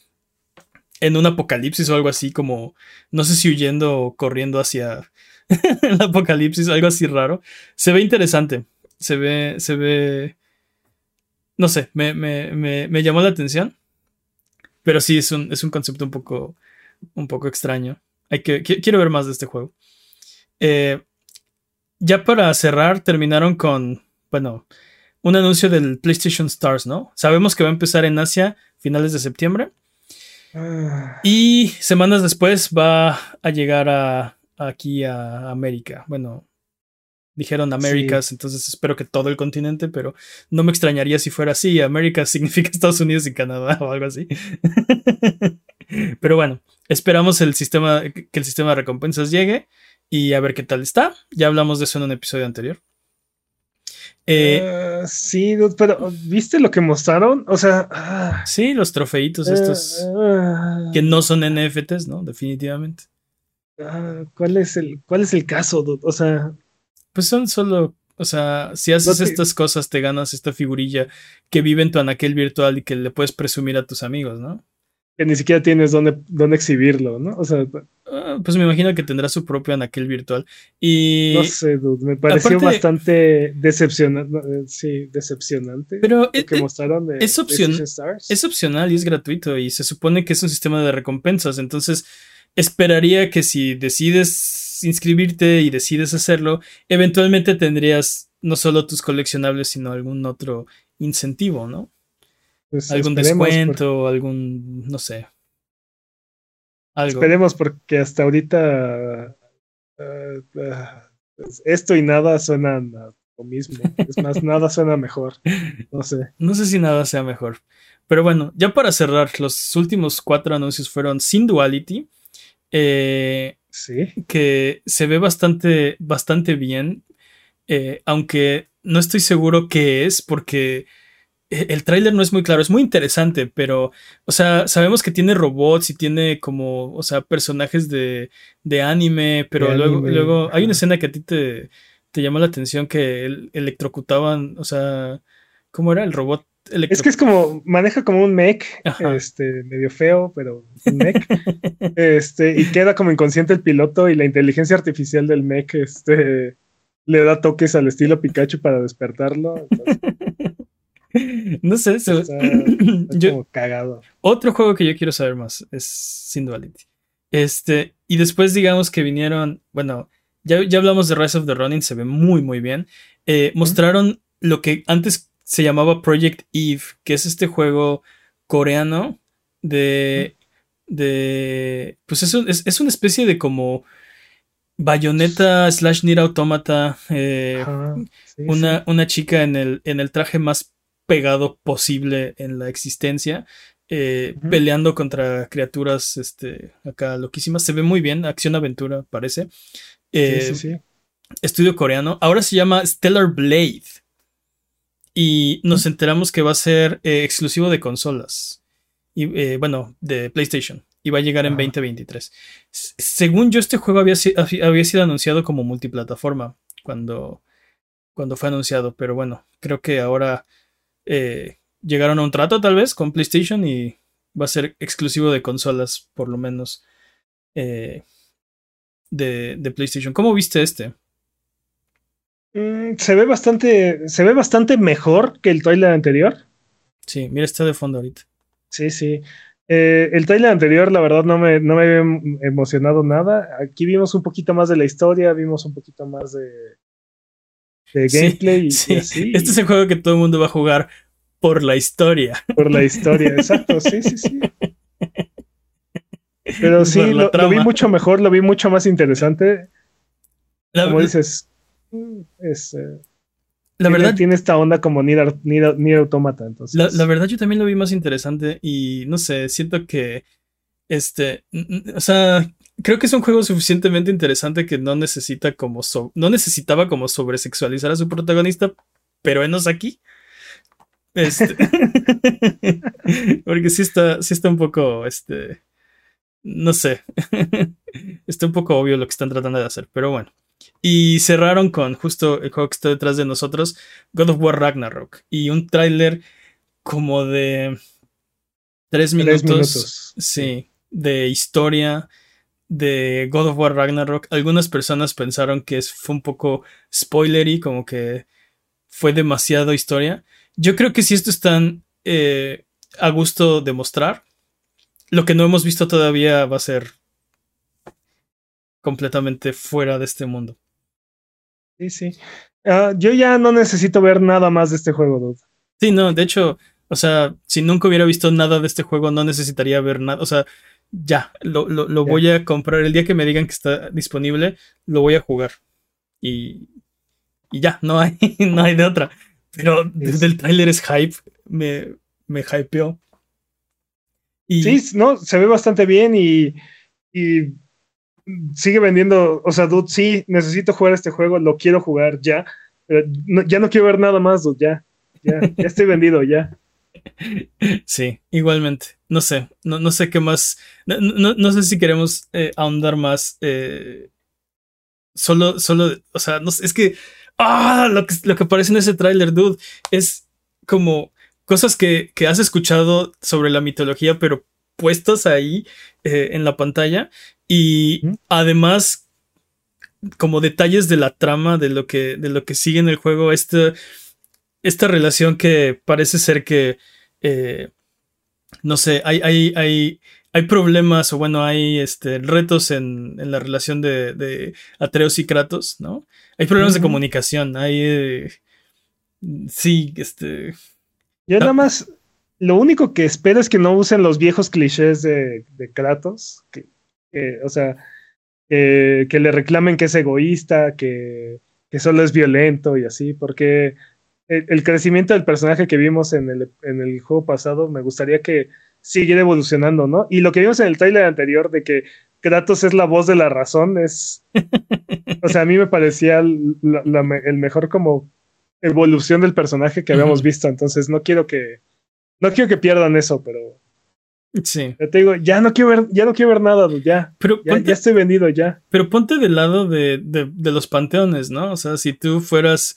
en un apocalipsis o algo así, como no sé si huyendo o corriendo hacia el apocalipsis, algo así raro. Se ve interesante se ve, se ve, no sé, me, me, me, llamó la atención. Pero sí, es un, es un concepto un poco, un poco extraño. Hay que, quiero ver más de este juego. Eh, ya para cerrar, terminaron con, bueno, un anuncio del PlayStation Stars, ¿no? Sabemos que va a empezar en Asia finales de septiembre. Y semanas después va a llegar a, aquí a América. Bueno, Dijeron Américas, entonces espero que todo el continente, pero no me extrañaría si fuera así. América significa Estados Unidos y Canadá o algo así. pero bueno, esperamos el sistema, que el sistema de recompensas llegue y a ver qué tal está. Ya hablamos de eso en un episodio anterior. Eh, ah, sí, pero ¿viste lo que mostraron? O sea. Ah. sí, los trofeitos estos ah. que no son NFTs, ¿no? Definitivamente. ¿cuál, es el, ¿Cuál es el caso? O sea, pues son solo, o sea, si haces estas cosas te ganas esta figurilla que vive en tu anaquel virtual y que le puedes presumir a tus amigos, ¿no? Que ni siquiera tienes dónde, dónde exhibirlo, ¿no? O sea, ah, pues me imagino que tendrá su propio anaquel virtual. Y. No sé, dude, me pareció bastante decepcionante. Eh, sí, decepcionante. Pero lo que mostraron de es, es opcional y es gratuito. Y se supone que es un sistema de recompensas. Entonces, esperaría que si decides inscribirte y decides hacerlo, eventualmente tendrías no solo tus coleccionables, sino algún otro incentivo, ¿no? Pues algún descuento, algún, no sé. Algo. Esperemos porque hasta ahorita eh, eh, esto y nada suenan lo mismo. Es más, nada suena mejor. No sé. No sé si nada sea mejor. Pero bueno, ya para cerrar, los últimos cuatro anuncios fueron Sin Duality. Eh, que se ve bastante, bastante bien, eh, aunque no estoy seguro qué es porque el tráiler no es muy claro, es muy interesante, pero, o sea, sabemos que tiene robots y tiene como, o sea, personajes de, de anime, pero luego, luego hay una escena que a ti te, te llamó la atención que electrocutaban, o sea, ¿cómo era el robot? Es que es como, maneja como un mech, este, medio feo, pero un mech. este, y queda como inconsciente el piloto y la inteligencia artificial del mech, este, le da toques al estilo Pikachu para despertarlo. no sé, está, como cagado. Otro juego que yo quiero saber más es Sin Duality. Este, y después digamos que vinieron, bueno, ya, ya hablamos de Rise of the Running, se ve muy, muy bien. Eh, mostraron lo que antes se llamaba Project Eve, que es este juego coreano de... de pues es, es, una especie de como bayoneta slash Nier Automata. Eh, una, una, chica en el, en el traje más pegado posible en la existencia. Eh, peleando contra criaturas este, acá loquísimas. Se ve muy bien, acción-aventura, parece. Eh, estudio coreano. Ahora se llama Stellar Blade y nos enteramos que va a ser eh, exclusivo de consolas. Y bueno, de PlayStation. Y va a llegar en 2023. según yo, este juego había, había, sido anunciado como multiplataforma cuando, cuando fue anunciado. Pero bueno, creo que ahora eh, llegaron a un trato tal vez con PlayStation y va a ser exclusivo de consolas, por lo menos. de, de PlayStation. ¿Cómo viste este? Mm, se ve bastante. Se ve bastante mejor que el trailer anterior. Sí, mira, está de fondo ahorita. Sí, sí. Eh, el trailer anterior, la verdad, no me, no me había emocionado nada. Aquí vimos un poquito más de la historia, vimos un poquito más de, de gameplay. Sí, Este es el juego que todo el mundo va a jugar por la historia. Por la historia, exacto, sí, sí, sí. Pero sí, lo, vi mucho mejor, lo vi mucho más interesante. como dices, mm, es, eh, la verdad tiene esta onda como ni, ni, automata. Entonces. La, verdad, yo también lo vi más interesante y no sé, siento que este, o sea, creo que es un juego suficientemente interesante que no necesita como no necesitaba como sobresexualizar a su protagonista, pero enos aquí. Este, porque sí está, sí está un poco, este, no sé, está un poco obvio lo que están tratando de hacer, pero bueno. Y cerraron con justo el juego que está detrás de nosotros, God of War Ragnarok, y un tráiler como de tres minutos, sí, de historia de God of War Ragnarok. Algunas personas pensaron que fue un poco spoilery, como que fue demasiado historia. Yo creo que si esto están eh, a gusto de mostrar, lo que no hemos visto todavía va a ser completamente fuera de este mundo. Sí, sí. Ah, yo ya no necesito ver nada más de este juego, dude. Sí, no, de hecho, o sea, si nunca hubiera visto nada de este juego, no necesitaría ver nada. O sea, ya, lo, lo, voy a comprar. El día que me digan que está disponible, lo voy a jugar. Y, y ya, no hay, no hay de otra. Pero desde el tráiler es hype, me, me hypeó. Y... Sí, no, se ve bastante bien y, y sigue vendiendo, o sea, dude, sí, necesito jugar este juego, lo quiero jugar ya, pero ya no quiero ver nada más, dude, ya, ya, ya estoy vendido, ya. Sí, igualmente. No sé, no, no sé qué más. No, sé si queremos eh, ahondar más. Eh, solo, solo, o sea, no es que. Ah, lo que, lo que aparece en ese tráiler, dude, es como cosas que, que, has escuchado sobre la mitología, pero puestas ahí eh, en la pantalla. Y además, como detalles de la trama, de lo que, de lo que sigue en el juego, este, esta relación que parece ser que eh, no sé, hay, hay, hay, hay problemas o bueno, hay este, retos en, en la relación de, de, Atreus y Kratos, ¿no? Hay problemas de comunicación, hay... Eh, sí, este... Yo nada más, lo único que espero es que no usen los viejos clichés de, de Kratos, que, o sea, que le reclamen que es egoísta, que, que solo es violento y así, porque el, crecimiento del personaje que vimos en el, en el, juego pasado, me gustaría que siguiera evolucionando, ¿no? Y lo que vimos en el trailer anterior de que Kratos es la voz de la razón, es. o sea, a mí me parecía el mejor como evolución del personaje que habíamos visto. Entonces, no quiero que. No quiero que pierdan eso, pero. Sí. te digo, ya no quiero ver, ya no quiero ver nada, ya. Pero ya, ya, estoy vendido, ya. Pero ponte del lado de, de, de los panteones, ¿no? O sea, si tú fueras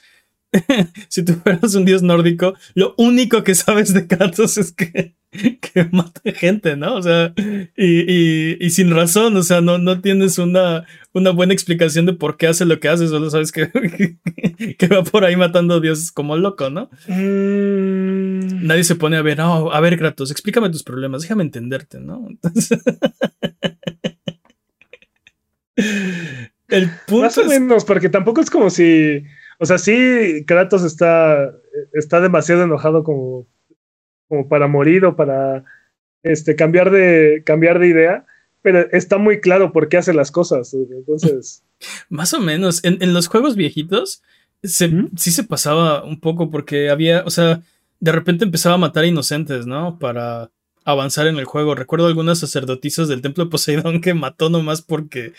si tú fueras un dios nórdico, lo único que sabes de Kratos es que, que mata gente, ¿no? O sea, y, y, sin razón, o sea, no, no tienes una, una buena explicación de por qué hace lo que hace, solo sabes que, que, va por ahí matando dioses como loco, ¿no? Mm. Nadie se pone a ver, oh, a ver, Kratos, explícame tus problemas, déjame entenderte, ¿no? Entonces... El punto Más o menos, porque tampoco es como si o sea, sí, Kratos está, está demasiado enojado como, como para morir o para este, cambiar, de, cambiar de idea, pero está muy claro por qué hace las cosas. Entonces. Más o menos. En, los juegos viejitos sí se pasaba un poco porque había, o sea, de repente empezaba a matar inocentes, ¿no? Para avanzar en el juego. Recuerdo algunas sacerdotisas del templo de Poseidón que mató nomás porque,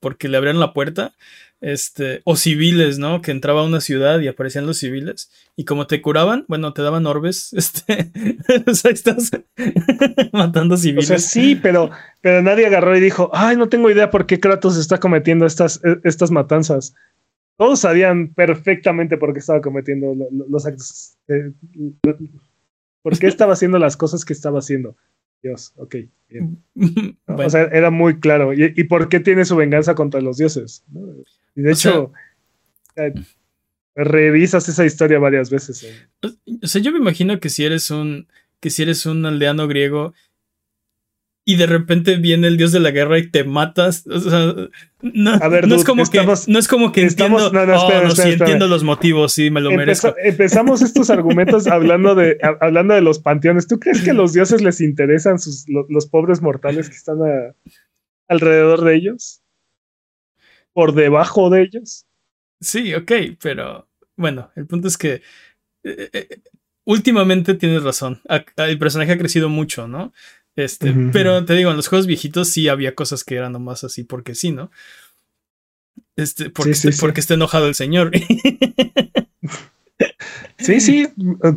porque le abrieron la puerta este, o civiles, ¿no? Que entraba a una ciudad y aparecían los civiles. Y como te curaban, bueno, te daban orbes, este, o sea, estás matando civiles. O sea, sí, pero, pero nadie agarró y dijo, ay, no tengo idea por qué Kratos está cometiendo estas, e, estas matanzas. Todos sabían perfectamente por qué estaba cometiendo los actos. Eh, por qué estaba haciendo las cosas que estaba haciendo. Dios, ok, bien. O sea, era muy claro. ¿Y, por qué tiene su venganza contra los dioses? Y de hecho, eh, revisas esa historia varias veces. O sea, yo me imagino que si eres un, que si eres un aldeano griego y de repente viene el dios de la guerra y te matas. O sea, no, A ver, no, es como estamos- que, no es como que estamos- entiendo. no, no, espera, oh, no, espera, sí, espera. entiendo los motivos, sí, me lo merezco. Empeza- empezamos estos argumentos hablando de, a- hablando de los panteones. ¿Tú crees que a los dioses les interesan sus, lo- los pobres mortales que están a- alrededor de ellos? ¿Por debajo de ellos? Sí, ok, pero bueno, el punto es que eh, eh, últimamente tienes razón. El personaje ha crecido mucho, ¿no? Este, pero te digo, en los juegos viejitos sí había cosas que eran nomás así porque sí, ¿no? Este, porque, Sí, sí, esté- sí. porque está enojado el señor. Sí, sí,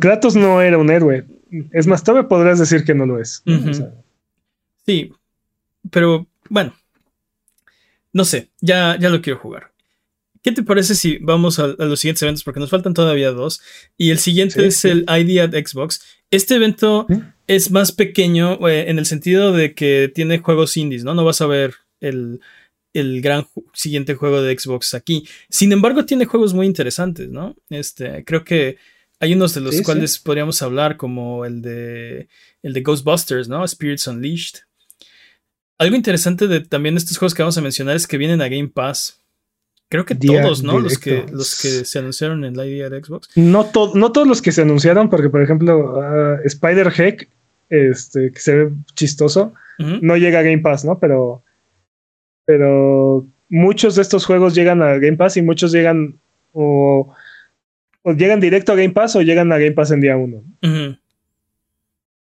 Kratos no era un héroe. Es más, todavía podrás decir que no lo es. Sí, pero bueno, no sé, ya, ya lo quiero jugar. ¿Qué te parece si vamos a, a los siguientes eventos? Porque nos faltan todavía dos. Y el siguiente Sí, es sí. el ID at Xbox. Este evento ¿Sí? es más pequeño eh, en el sentido de que tiene juegos indies, ¿no? No vas a ver el, el gran ju- siguiente juego de Xbox aquí. Sin embargo, tiene juegos muy interesantes, ¿no? Este, creo que hay unos de los cuales podríamos hablar, como el de, el de Ghostbusters, ¿no? Spirits Unleashed. Algo interesante de también estos juegos que vamos a mencionar es que vienen a Game Pass. Creo que Día todos, ¿no? Los que, los que se anunciaron en la idea de Xbox. no, to- no todos los que se anunciaron, porque por ejemplo, ah, Spider Heck, este, que se ve chistoso, no llega a Game Pass, ¿no? Pero, pero muchos de estos juegos llegan a Game Pass y muchos llegan o, o llegan directo a Game Pass o llegan a Game Pass en día uno.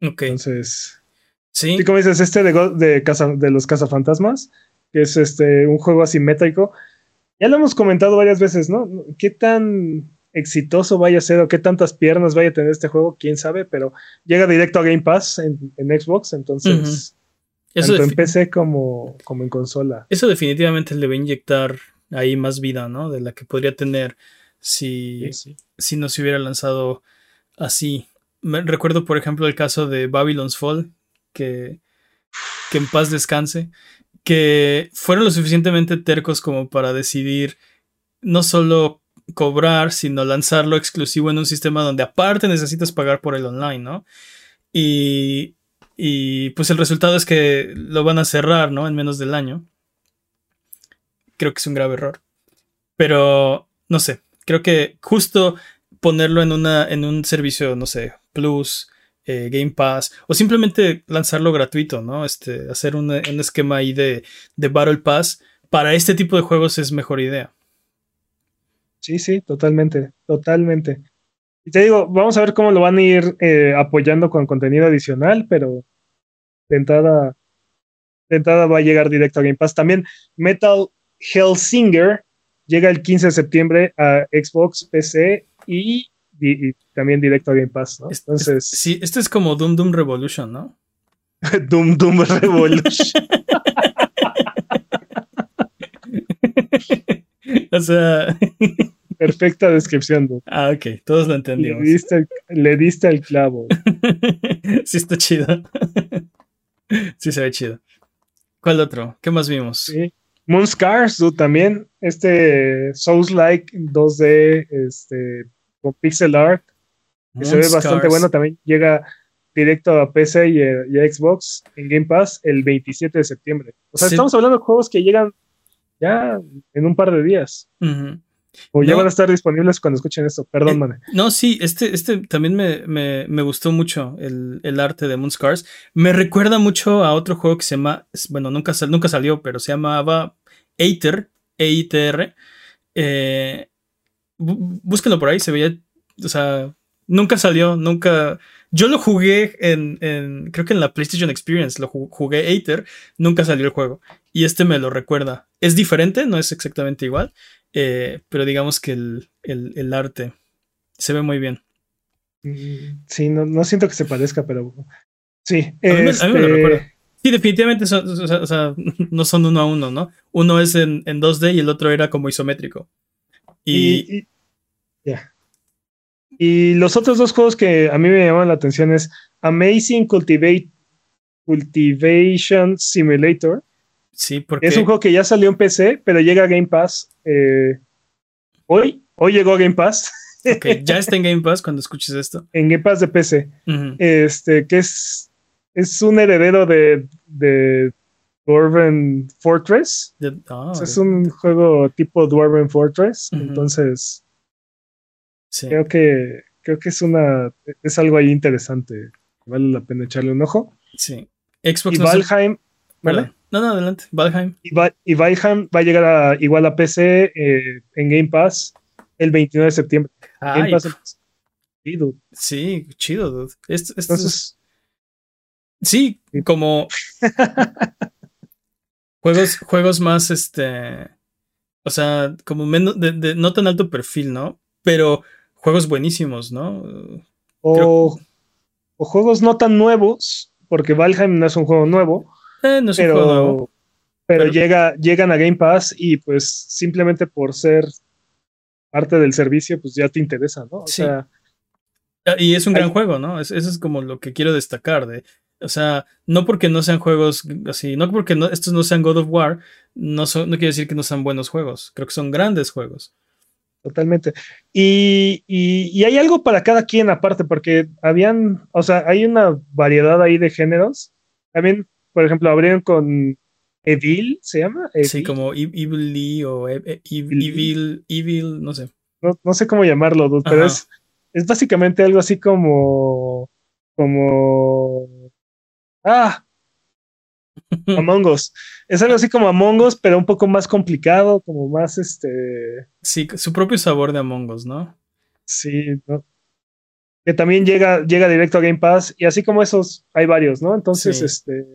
Ok. Entonces, Sí. sí, como dices, este de, de, Caza- de los cazafantasmas, que es este un juego asimétrico, ya lo hemos comentado varias veces, ¿no? ¿Qué tan exitoso vaya a ser o qué tantas piernas vaya a tener este juego? Quién sabe, pero llega directo a Game Pass en, en Xbox, entonces, Eso, tanto en PC como, como en consola. eso definitivamente le va a inyectar ahí más vida, ¿no? De la que podría tener si, si no se hubiera lanzado así. Me recuerdo, por ejemplo, el caso de Babylon's Fall, que, que en paz descanse, que fueron lo suficientemente tercos como para decidir no solo cobrar, sino lanzarlo exclusivo en un sistema donde aparte necesitas pagar por el online, ¿no? Y, y pues el resultado es que lo van a cerrar, ¿no? En menos del año. Creo que es un grave error. Pero, no sé, creo que justo ponerlo en, una, en un servicio, no sé, Plus, eh, Game Pass, o simplemente lanzarlo gratuito, ¿no? Este, hacer un, un esquema ahí de, de Battle Pass para este tipo de juegos es mejor idea. Sí, sí, totalmente, totalmente. Y te digo, vamos a ver cómo lo van a ir eh, apoyando con contenido adicional, pero de entrada, entrada va a llegar directo a Game Pass. También Metal Hellsinger llega el 15 de septiembre a Xbox, PC y, y- y también directo a Game Pass, ¿no? Es- es- Entonces, sí, este es como Doom Doom Revolution, ¿no? Doom Doom Revolution. o sea, Perfecta descripción, Doom. ah, ok, todos lo Le entendimos. diste, el, le diste el clavo. sí, está chido. sí, se ve chido. ¿Cuál otro? ¿Qué más vimos? Sí. Moon Scars, dude, también. Este Souls-like 2D, este, con pixel art, que se ve bastante bueno. También llega directo a PC y a, y a Xbox en Game Pass el 27 de septiembre. O sea, Sí. estamos hablando de juegos que llegan ya en un par de días. O ya No. van a estar disponibles cuando escuchen esto. Perdón, Eh, mane. No, sí, este, este también me, me- me gustó mucho el, el arte de Moonscars. Me recuerda mucho a otro juego que se llama, bueno, nunca, sal- nunca salió, pero se llamaba Aether, E-I-T-R. Eh, bú- búsquenlo por ahí, se veía, o sea, nunca salió, nunca... Yo lo jugué en, en- creo que en la PlayStation Experience, lo ju- jugué Aether, nunca salió el juego. Y este me lo recuerda. Es diferente, no es exactamente igual, eh, pero digamos que el, el- el arte se ve muy bien. Sí, no, no siento que se parezca, pero sí. A mí me- a mí me lo este, recuerda. Sí, definitivamente son- o sea, o sea, no son uno a uno, ¿no? Uno es en, en 2D y el otro era como isométrico. Y, Y, y- ya. Y los otros dos juegos que a mí me llaman la atención es Amazing Cultivate, Cultivation Simulator. sí, porque Es un juego que ya salió en PC, pero llega a Game Pass eh, hoy. Hoy llegó a Game Pass, ya está en Game Pass cuando escuches esto. en Game Pass de PC. Este, que es es un heredero de, de Dwarven Fortress. Ah, O sea, es un juego tipo Dwarven Fortress. Ujú. Entonces, sí. creo que creo que es una es algo ahí interesante. Vale la pena echarle un ojo. sí. Xbox Y no Valheim, ¿vale? Perdón. No, no, adelante. Valheim. Y, Va- y Valheim va a llegar a, igual a PC eh, en Game Pass el 29 de septiembre. Game Ay, Pass Sí, dude. sí, chido, dude. Esto- esto es- Entonces, sí, Sí. como juegos, juegos más, este, o sea, como menos, de, de- no tan alto perfil, ¿no? Pero juegos buenísimos, ¿no? o, o juegos no tan nuevos, porque Valheim no es un juego nuevo, Eh, no es un juego nuevo. pero, pero, Pero- llega, llegan a Game Pass y pues simplemente por ser parte del servicio, pues ya te interesa, ¿no? O Sí. sea, Ah, Y es un gran juego, ¿no? Es- eso es como lo que quiero destacar de, o sea, no porque no sean juegos así, no porque no, estos no sean God of War, no son, no quiere decir que no sean buenos juegos. Creo que son grandes juegos. Totalmente. Y, y- y hay algo para cada quien aparte, porque habían, o sea, hay una variedad ahí de géneros. También, por ejemplo, abrieron con Evil, ¿se llama? Sí, como Evil Lee o E- E- Ev- Evil. Evil, Evil, no sé. no, no sé cómo llamarlo, dude, pero es, es básicamente algo así como, como, ah, Among Us. Es algo así como Among Us, pero un poco más complicado, como más, este, Sí, su propio sabor de Among Us, ¿no? sí, ¿no? Que también llega, llega directo a Game Pass, y así como esos, hay varios, ¿no? Entonces, Sí. este,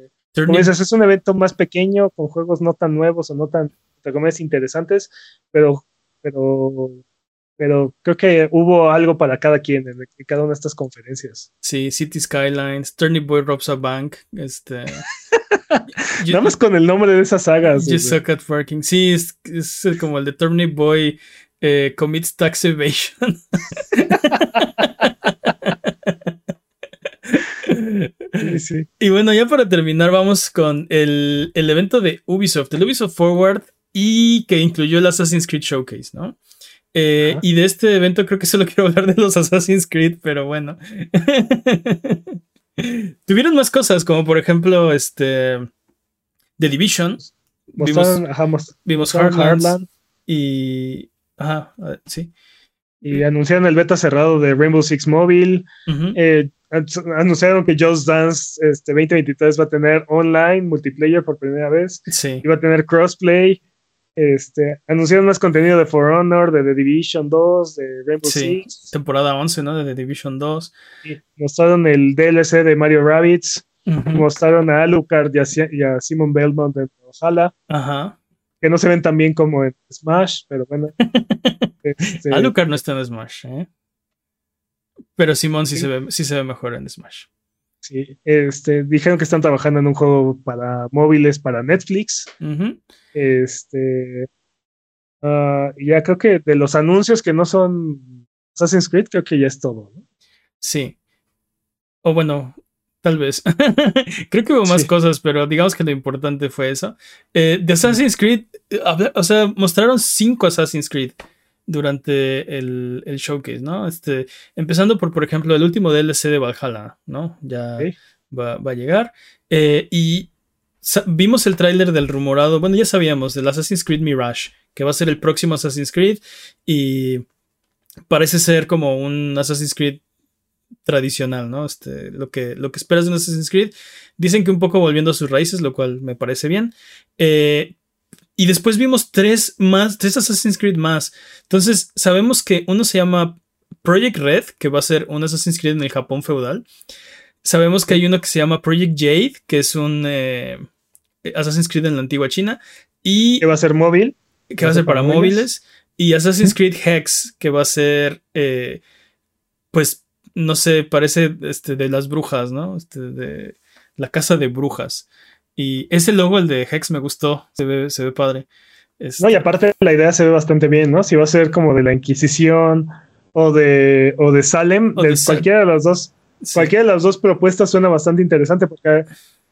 como dices, es un evento más pequeño, con juegos no tan nuevos o no tan, comillas, interesantes, pero, pero, pero creo que hubo algo para cada quien en, cada una de estas conferencias. sí, City Skylines, Turnip Boy Robs a Bank, este... You- Nada más con el nombre de esas sagas. You suck at working. Sí, es, es como el de Turnip Boy eh, commits tax evasion. Sí, sí. Y bueno, ya para terminar, vamos con el, el evento de Ubisoft, el Ubisoft Forward, y que incluyó el Assassin's Creed Showcase, ¿no? Eh, y de este evento creo que solo quiero hablar de los Assassin's Creed, pero bueno. Tuvieron más cosas, como por ejemplo, este. The Division. Vimos, ajá, vimos Heartlands Heartland y. Ajá, sí. y anunciaron el beta cerrado de Rainbow Six Mobile. Eh, an- anunciaron que Just Dance este, 2023 va a tener online, multiplayer por primera vez. Sí. Iba a tener crossplay. Este, anunciaron más contenido de For Honor, de The Division 2, de Rainbow Sí. Six. Temporada 11, ¿no? De The Division 2. y Mostraron el DLC de Mario Rabbits. Mostraron a Alucard y a, Si- y a Simon Belmont en Valhalla, Ajá. que no se ven tan bien como en Smash, pero bueno. Este, Alucard no está en Smash, ¿eh? Pero Simón sí, Sí. se ve, sí se ve mejor en Smash. Sí, este, dijeron que están trabajando en un juego para móviles para Netflix. Este, y ya creo que de los anuncios que no son Assassin's Creed, creo que ya es todo. ¿no? Sí. O bueno, tal vez. Creo que hubo más Sí. cosas, pero digamos que lo importante fue eso. Eh, de Assassin's Creed, eh, o sea, mostraron cinco Assassin's Creed durante el, el showcase, ¿no? Este, empezando por, por ejemplo, el último DLC de Valhalla, ¿no? Ya va, va a llegar. Eh, y vimos el tráiler del rumorado, bueno, ya sabíamos, del Assassin's Creed Mirage, que va a ser el próximo Assassin's Creed y parece ser como un Assassin's Creed tradicional, ¿no? Este, lo que, lo que esperas de un Assassin's Creed. Dicen que un poco volviendo a sus raíces, lo cual me parece bien. Eh, y después vimos tres más, tres Assassin's Creed más. Entonces, sabemos que uno se llama Project Red, que va a ser un Assassin's Creed en el Japón feudal. Sabemos que hay uno que se llama Project Jade, que es un eh, Assassin's Creed en la antigua China. Y Que va a ser móvil. que va a ser para móviles. Y Assassin's Creed Hex, que va a ser, eh, pues, no sé, parece este, de las brujas, ¿no? Este, de la casa de brujas. Y ese logo, el de Hex, me gustó. Se ve, se ve padre. Este, No, y aparte la idea se ve bastante bien, ¿no? Si va a ser como de la Inquisición o de, o de Salem, O de, de Sal- cualquiera de las dos, sí, cualquiera de las dos propuestas suena bastante interesante porque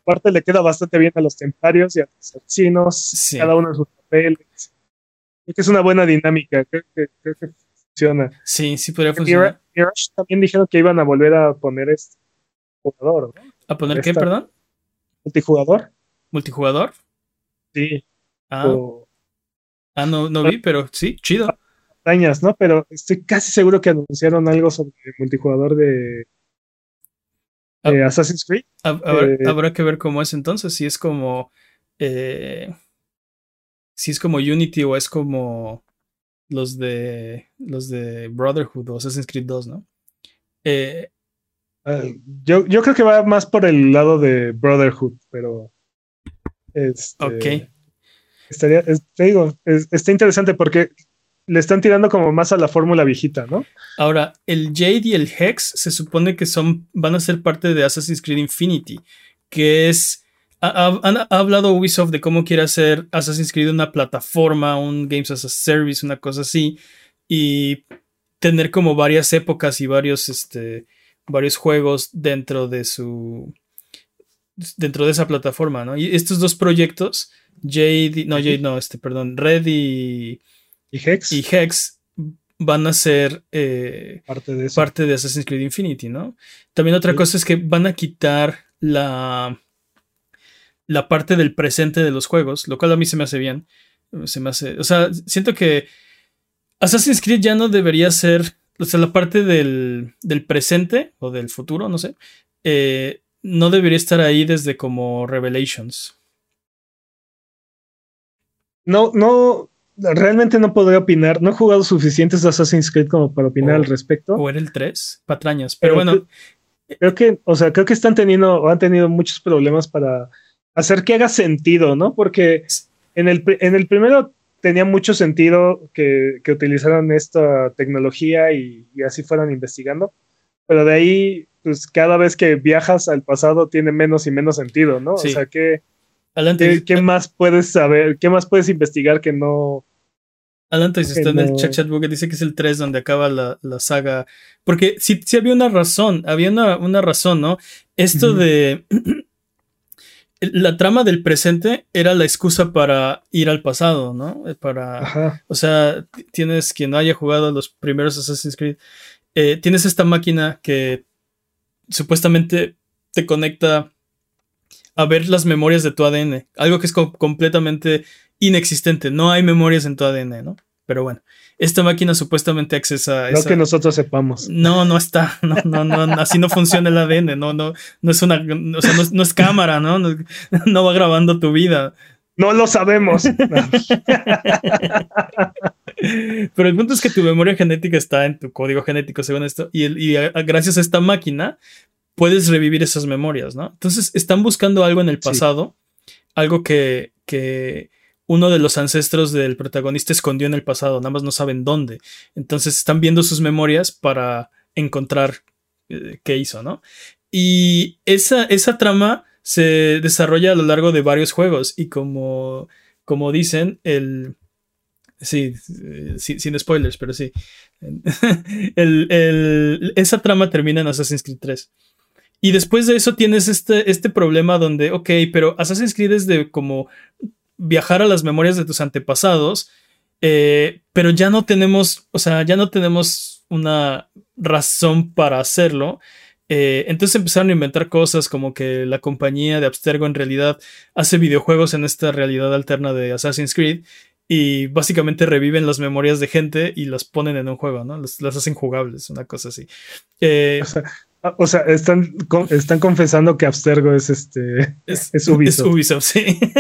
aparte le queda bastante bien a los templarios y a los asesinos, Sí. cada uno de sus papeles. Creo que es una buena dinámica, creo que, creo que funciona. sí, sí podría En funcionar. Mira- Mirage también dijeron que iban a volver a poner este jugador, ¿no? ¿A poner qué, perdón? Multijugador. ¿Multijugador? Sí. Ah, ah no, no vi, pero sí, chido. Dañas, ¿no? Pero estoy casi seguro que anunciaron algo sobre el multijugador de, ah. Assassin's Creed. Eh, habrá que ver cómo es entonces, si es como... Eh, si es como Unity o es como los de los de Brotherhood o Assassin's Creed 2, ¿no? Eh, ah, yo, yo, creo que va más por el lado de Brotherhood, pero. Este, ok. Estaría, te digo, está interesante porque le están tirando como más a la fórmula viejita, ¿no? Ahora, el Jade y el Hex se supone que son, van a ser parte de Assassin's Creed Infinity, que es ha, hablado Ubisoft de cómo quiere hacer Assassin's Creed una plataforma, un Games as a Service, una cosa así, y tener como varias épocas y varios, este, varios juegos dentro de su dentro de esa plataforma, ¿no? Y estos dos proyectos, Jade, no, Jade no, este, perdón, Red y, y Hex, y Hex van a ser eh, parte, de parte de Assassin's Creed Infinity, ¿no? También otra cosa es que van a quitar la la parte del presente de los juegos, lo cual a mí se me hace bien. Se me hace. O sea, siento que Assassin's Creed ya no debería ser. O sea, la parte del, del presente o del futuro, no sé. Eh, no debería estar ahí desde como Revelations. No, no. Realmente no podría opinar. No he jugado suficientes Assassin's Creed como para opinar al respecto. O era el 3, patrañas. Pero, bueno. Creo que, o sea, creo que están teniendo o han tenido muchos problemas para hacer que haga sentido, ¿no? Porque en el, en el primero tenía mucho sentido que, utilizaran esta tecnología y, así fueran investigando, pero de ahí, pues cada vez que viajas al pasado tiene menos y menos sentido, ¿no? O sea, ¿qué, ¿qué, más puedes saber? ¿Qué más puedes investigar que no... Adelante, si está en el chat chat dice que es el 3 donde acaba la, saga. Porque sí, sí, había una razón, había una, razón, ¿no? Esto de la trama del presente era la excusa para ir al pasado, ¿no? Eh, para, o sea, tienes quien no haya jugado los primeros Assassin's Creed, eh, tienes esta máquina que supuestamente te conecta a ver las memorias de tu ADN, algo que es completamente inexistente, no hay memorias en tu ADN, ¿no? Pero bueno, esta máquina supuestamente accesa a No que nosotros sepamos. No, no está. No, no, no, así no funciona el ADN. No, no, no es una, o sea, no, es cámara, ¿no? ¿no? va grabando tu vida. No lo sabemos. Pero el punto es que tu memoria genética está en tu código genético, según esto, y, y gracias a esta máquina puedes revivir esas memorias, ¿no? Entonces están buscando algo en el pasado, algo que, que uno de los ancestros del protagonista escondió en el pasado, nada más no saben dónde. Entonces están viendo sus memorias para encontrar eh, qué hizo, ¿no? Y esa, esa trama se desarrolla a lo largo de varios juegos y como, como dicen, el... Sí, eh, sin spoilers, pero sí. esa trama termina en Assassin's Creed 3. Y después de eso tienes este, este problema donde, ok, pero Assassin's Creed es de como viajar a las memorias de tus antepasados, eh, pero ya no tenemos, o sea, ya no tenemos una razón para hacerlo. Eh, entonces empezaron a inventar cosas como que la compañía de Abstergo en realidad hace videojuegos en esta realidad alterna de Assassin's Creed y básicamente reviven las memorias de gente y las ponen en un juego, ¿no? Las, hacen jugables, una cosa así. Eh, o, sea, están, están confesando que Abstergo es este es, Ubisoft. Es Ubisoft, sí.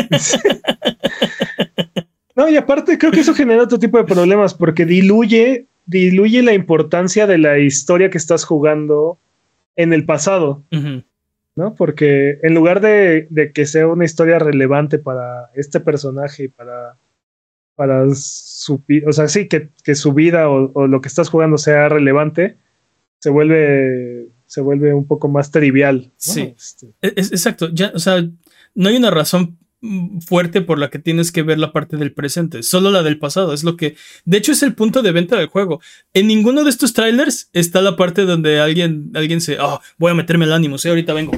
No, y aparte creo que eso genera otro tipo de problemas porque diluye, diluye la importancia de la historia que estás jugando en el pasado. ¿No? Porque en lugar de, que sea una historia relevante para este personaje y para, para su o sea, sí, que, su vida o, lo que estás jugando sea relevante, se vuelve, se vuelve un poco más trivial. Sí, este. e, exacto. Ya, o sea, no hay una razón fuerte por la que tienes que ver la parte del presente, solo la del pasado, es lo que, de hecho es el punto de venta del juego. En ninguno de estos trailers está la parte donde alguien, alguien se, oh, voy a meterme el ánimo, sí, ahorita vengo,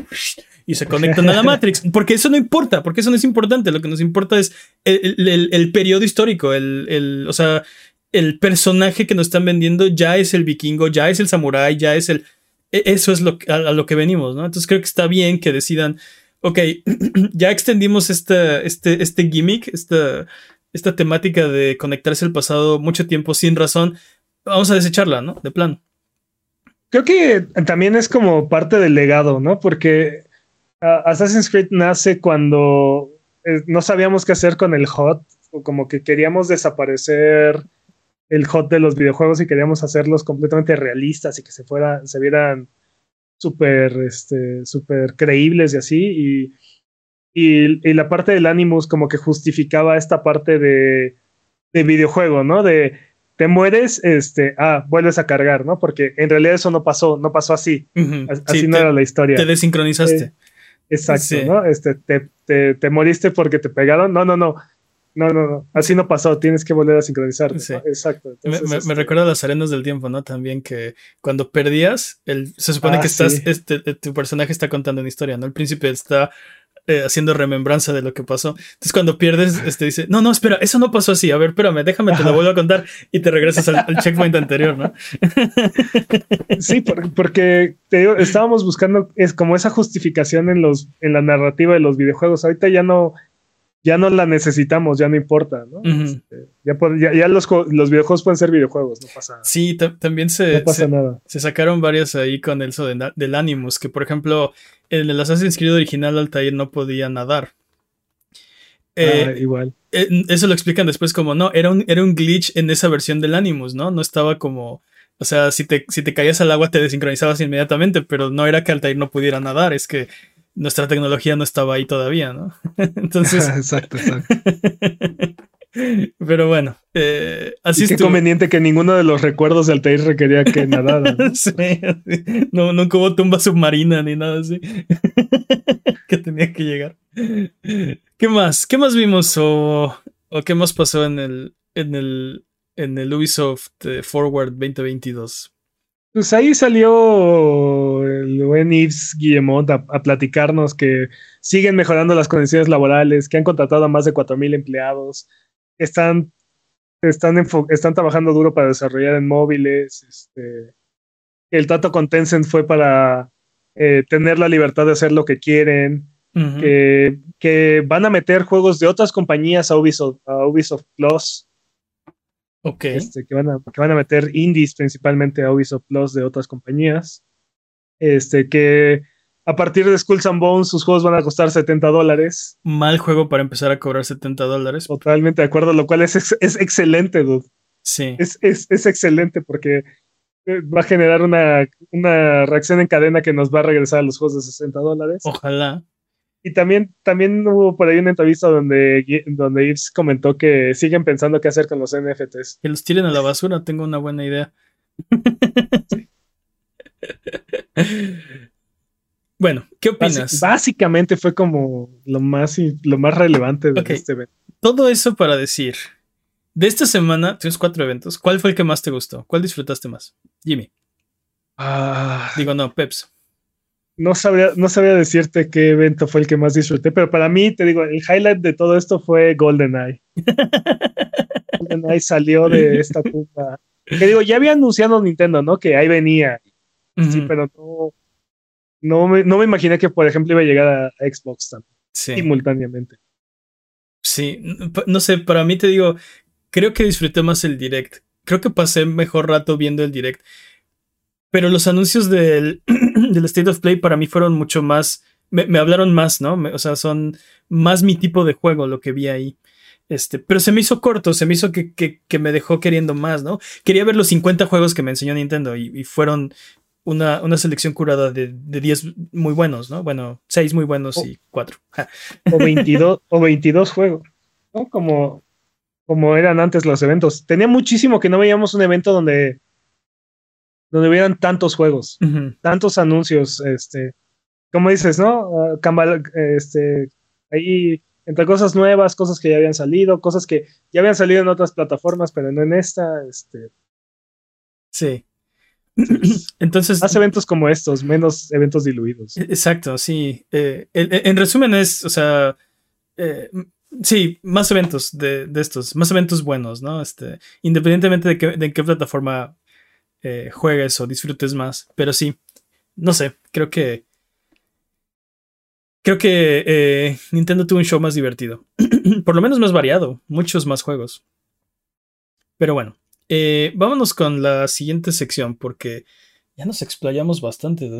y se conectan a la Matrix, porque eso no importa, porque eso no es importante, lo que nos importa es el, periodo histórico, el, o sea, el personaje que nos están vendiendo ya es el vikingo, ya es el samurái, ya es el... e, eso es lo, a, a lo que venimos, ¿no? Entonces creo que está bien que decidan, ok, ya extendimos este, este, este gimmick, esta, esta temática de conectarse al pasado mucho tiempo sin razón, vamos a desecharla, ¿no? De plano. Creo que también es como parte del legado, ¿no? Porque uh, Assassin's Creed nace cuando eh, no sabíamos qué hacer con el HOT, o como que queríamos desaparecer el HOT de los videojuegos y queríamos hacerlos completamente realistas y que se fuera, se vieran súper este, super creíbles y así. Y, y, y, la parte del Animus como que justificaba esta parte de, de videojuego, ¿no? De te mueres, este, ah, vuelves a cargar, ¿no? Porque en realidad eso no pasó, no pasó así. Uh -huh. Así sí, no te, era la historia. Te desincronizaste. Eh, exacto, sí. ¿no? Este, te, te, te, moriste porque te pegaron. No, no, no. No, no, no. Así no pasó. Tienes que volver a sincronizarte. Sí. ¿no? Exacto. Entonces, me, me, este... me, recuerda a las arenas del tiempo, ¿no? También que cuando perdías, el, se supone ah, que estás, sí. este, tu personaje está contando una historia, ¿no? El príncipe está eh, haciendo remembranza de lo que pasó. Entonces, cuando pierdes, este dice: No, no, espera, eso no pasó así. A ver, espérame, déjame, te lo vuelvo a contar y te regresas al, al checkpoint anterior, ¿no? sí, por, porque te digo, estábamos buscando es como esa justificación en, los, en la narrativa de los videojuegos. Ahorita ya no, ya no la necesitamos, ya no importa, ¿no? Uh -huh. este, ya, ya, ya los, los, videojuegos pueden ser videojuegos, no pasa nada. Sí, también se, no pasa se, nada. se sacaron varias ahí con eso de, del Animus, que por ejemplo, en el Assassin's Creed original Altair no podía nadar. Eh, ah, igual. Eh, eso lo explican después como, no, era un, era un glitch en esa versión del Animus, ¿no? No estaba como... O sea, si te, si te caías al agua te desincronizabas inmediatamente, pero no era que Altair no pudiera nadar, es que nuestra tecnología no estaba ahí todavía, ¿no? Entonces. exacto, exacto. Pero bueno, eh, así es. Qué conveniente que ninguno de los recuerdos de Altair requería que nadara. ¿no? sí, no, no como tumba submarina ni nada así. que tenía que llegar. ¿Qué más? ¿Qué más vimos o, o qué más pasó en el, en el, en el Ubisoft eh, Forward 2022? Pues ahí salió el buen Yves Guillemot a, a, platicarnos que siguen mejorando las condiciones laborales, que han contratado a más de 4.000 empleados, están, están, están trabajando duro para desarrollar en móviles. Este, el trato con Tencent fue para eh, tener la libertad de hacer lo que quieren. Uh -huh. que, que, van a meter juegos de otras compañías a Ubisoft, a Ubisoft Plus. Ok. Este, que, van a, que van a meter indies principalmente a Ubisoft Plus de otras compañías. Este, que a partir de Skulls and Bones sus juegos van a costar 70 dólares. Mal juego para empezar a cobrar 70 dólares. Totalmente de acuerdo, lo cual es, es, es excelente, dude. Sí. Es, es, es, excelente porque va a generar una, una, reacción en cadena que nos va a regresar a los juegos de 60 dólares. Ojalá. Y también, también hubo por ahí una entrevista donde, donde Yves comentó que siguen pensando qué hacer con los NFTs. Que los tiren a la basura, tengo una buena idea. Sí. Bueno, ¿qué opinas? básicamente fue como lo más, lo más relevante de okay. este evento. Todo eso para decir, de esta semana tienes cuatro eventos. ¿Cuál fue el que más te gustó? ¿Cuál disfrutaste más? Jimmy. Ah, Digo, no, Peps. No sabría, no sabría decirte qué evento fue el que más disfruté, pero para mí, te digo, el highlight de todo esto fue GoldenEye. GoldenEye salió de esta tumba. Que digo, ya había anunciado Nintendo, ¿no? Que ahí venía. Uh -huh. Sí, pero no no me, no me imaginé que, por ejemplo, iba a llegar a, a Xbox también, sí. simultáneamente. Sí, no sé, para mí te digo, creo que disfruté más el direct. Creo que pasé mejor rato viendo el direct. Pero los anuncios del, del State of Play para mí fueron mucho más. Me, me hablaron más, ¿no? Me, o sea, son más mi tipo de juego lo que vi ahí. Este, pero se me hizo corto, se me hizo que, que, que, me dejó queriendo más, ¿no? Quería ver los 50 juegos que me enseñó Nintendo y, y fueron una, una, selección curada de, de 10 muy buenos, ¿no? Bueno, 6 muy buenos o, y 4. o, 22, o 22 juegos, ¿no? Como, como eran antes los eventos. Tenía muchísimo que no veíamos un evento donde, donde hubieran tantos juegos, uh -huh. tantos anuncios, este, como dices, ¿no? Uh, Cambal, este, ahí entre cosas nuevas, cosas que ya habían salido, cosas que ya habían salido en otras plataformas, pero no en esta, este. Sí. Entonces. Más eventos como estos, menos eventos diluidos. Exacto, sí. Eh, en, en, resumen, es, o sea. Eh, sí, más eventos de, de, estos, más eventos buenos, ¿no? Este, independientemente de, que, de en qué plataforma eh, juegues o disfrutes más. Pero sí, no sé, creo que creo que eh, Nintendo tuvo un show más divertido. Por lo menos más variado, muchos más juegos. Pero bueno, eh, vámonos con la siguiente sección porque ya nos explayamos bastante.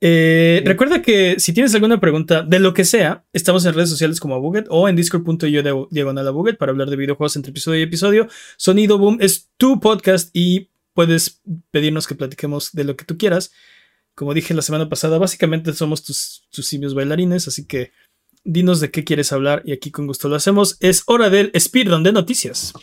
Eh, recuerda que si tienes alguna pregunta de lo que sea, estamos en redes sociales como Abuget o en discord.io diagonal Abuget para hablar de videojuegos entre episodio y episodio. Sonido Boom es tu podcast y puedes pedirnos que platiquemos de lo que tú quieras. Como dije la semana pasada, básicamente somos tus, tus simios bailarines, así que dinos de qué quieres hablar y aquí con gusto lo hacemos. Es hora del speedrun de noticias.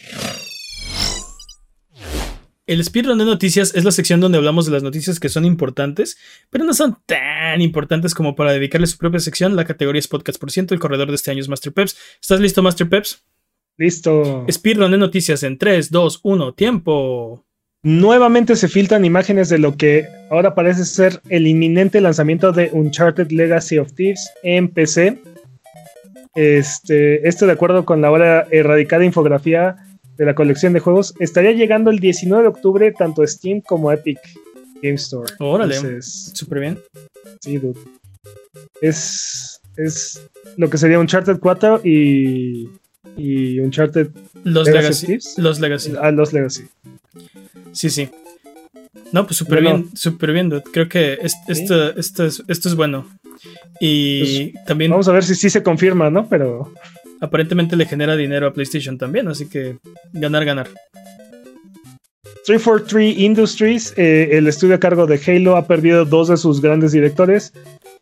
El speedrun de noticias es la sección donde hablamos de las noticias que son importantes, pero no son tan importantes como para dedicarle su propia sección. La categoría es podcast por ciento. El corredor de este año es Master Peps. ¿Estás listo, Master Peps? Listo. Speedrun de noticias en 3, 2, 1, tiempo. Nuevamente se filtran imágenes de lo que ahora parece ser el inminente lanzamiento de Uncharted Legacy of Thieves en PC. Este, esto de acuerdo con la ahora erradicada infografía de la colección de juegos, estaría llegando el 19 de octubre tanto Steam como Epic Game Store. Órale, súper bien. Sí, dude. Es, es lo que sería Uncharted 4 y, y Uncharted Los Legacy. Los Legacy. Ah, los Legacy. Sí, sí. No, pues súper bien, súper bien, dude. Creo que esto, esto, es, esto es bueno. Y pues, también... Vamos a ver si sí se confirma, ¿no? Pero aparentemente le genera dinero a PlayStation también, así que ganar, ganar. 343 Industries, eh, el estudio a cargo de Halo, ha perdido dos de sus grandes directores,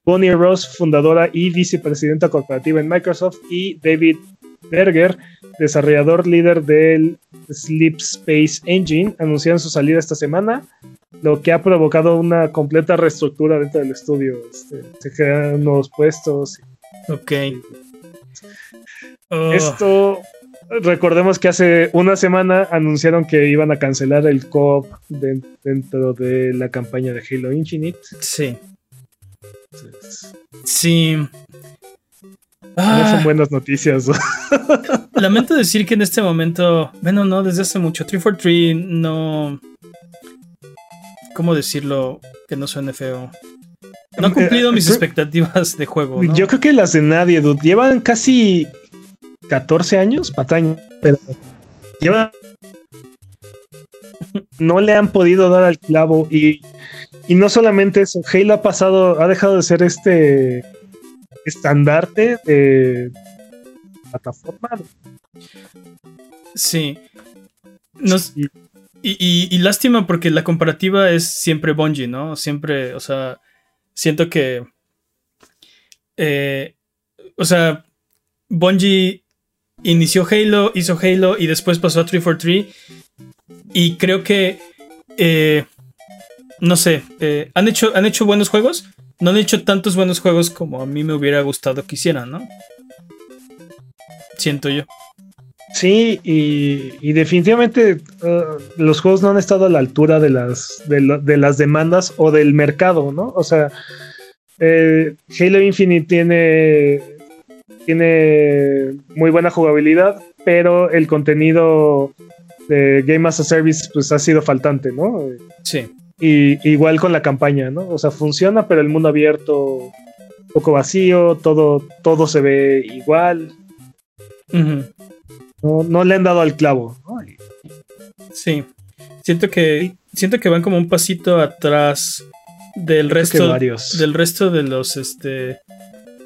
Bonnie Ross, fundadora y vicepresidenta corporativa en Microsoft, y David Berger, desarrollador líder del Sleep Space Engine, anunciaron su salida esta semana, lo que ha provocado una completa reestructura dentro del estudio. Este, se crean nuevos puestos. Ok. Oh. Esto, recordemos que hace una semana anunciaron que iban a cancelar el co dentro de la campaña de Halo Infinite. Sí. sí. No son ah. buenas noticias. Lamento decir que en este momento, bueno, no, desde hace mucho, 343 no... ¿Cómo decirlo que no suene feo? No ha cumplido mis expectativas de juego. Yo creo que las de nadie, dude. Llevan casi 14 años, pataña, pero lleva no le han podido dar al clavo y, y no solamente eso, Halo ha pasado, ha dejado de ser este estandarte de plataforma. Sí. y, y, lástima porque la comparativa es siempre Bungie, ¿no? Siempre, o sea, siento que... Eh, o sea, Bungie inició Halo, hizo Halo y después pasó a 343. Y creo que, eh, no sé, eh, han, hecho, han hecho buenos juegos. No han hecho tantos buenos juegos como a mí me hubiera gustado que hicieran, ¿no? Siento yo. Sí, y, definitivamente uh, los juegos no han estado a la altura de las, de, las demandas o del mercado, ¿no? O sea, eh, Halo Infinite tiene tiene muy buena jugabilidad, pero el contenido de Game as a Service pues ha sido faltante, ¿no? Sí. Y igual con la campaña, ¿no? O sea, funciona, pero el mundo abierto poco vacío, todo, todo se ve igual. no, le han dado al clavo. Sí. Siento que. Siento que van como un pasito atrás del resto. Del resto de los este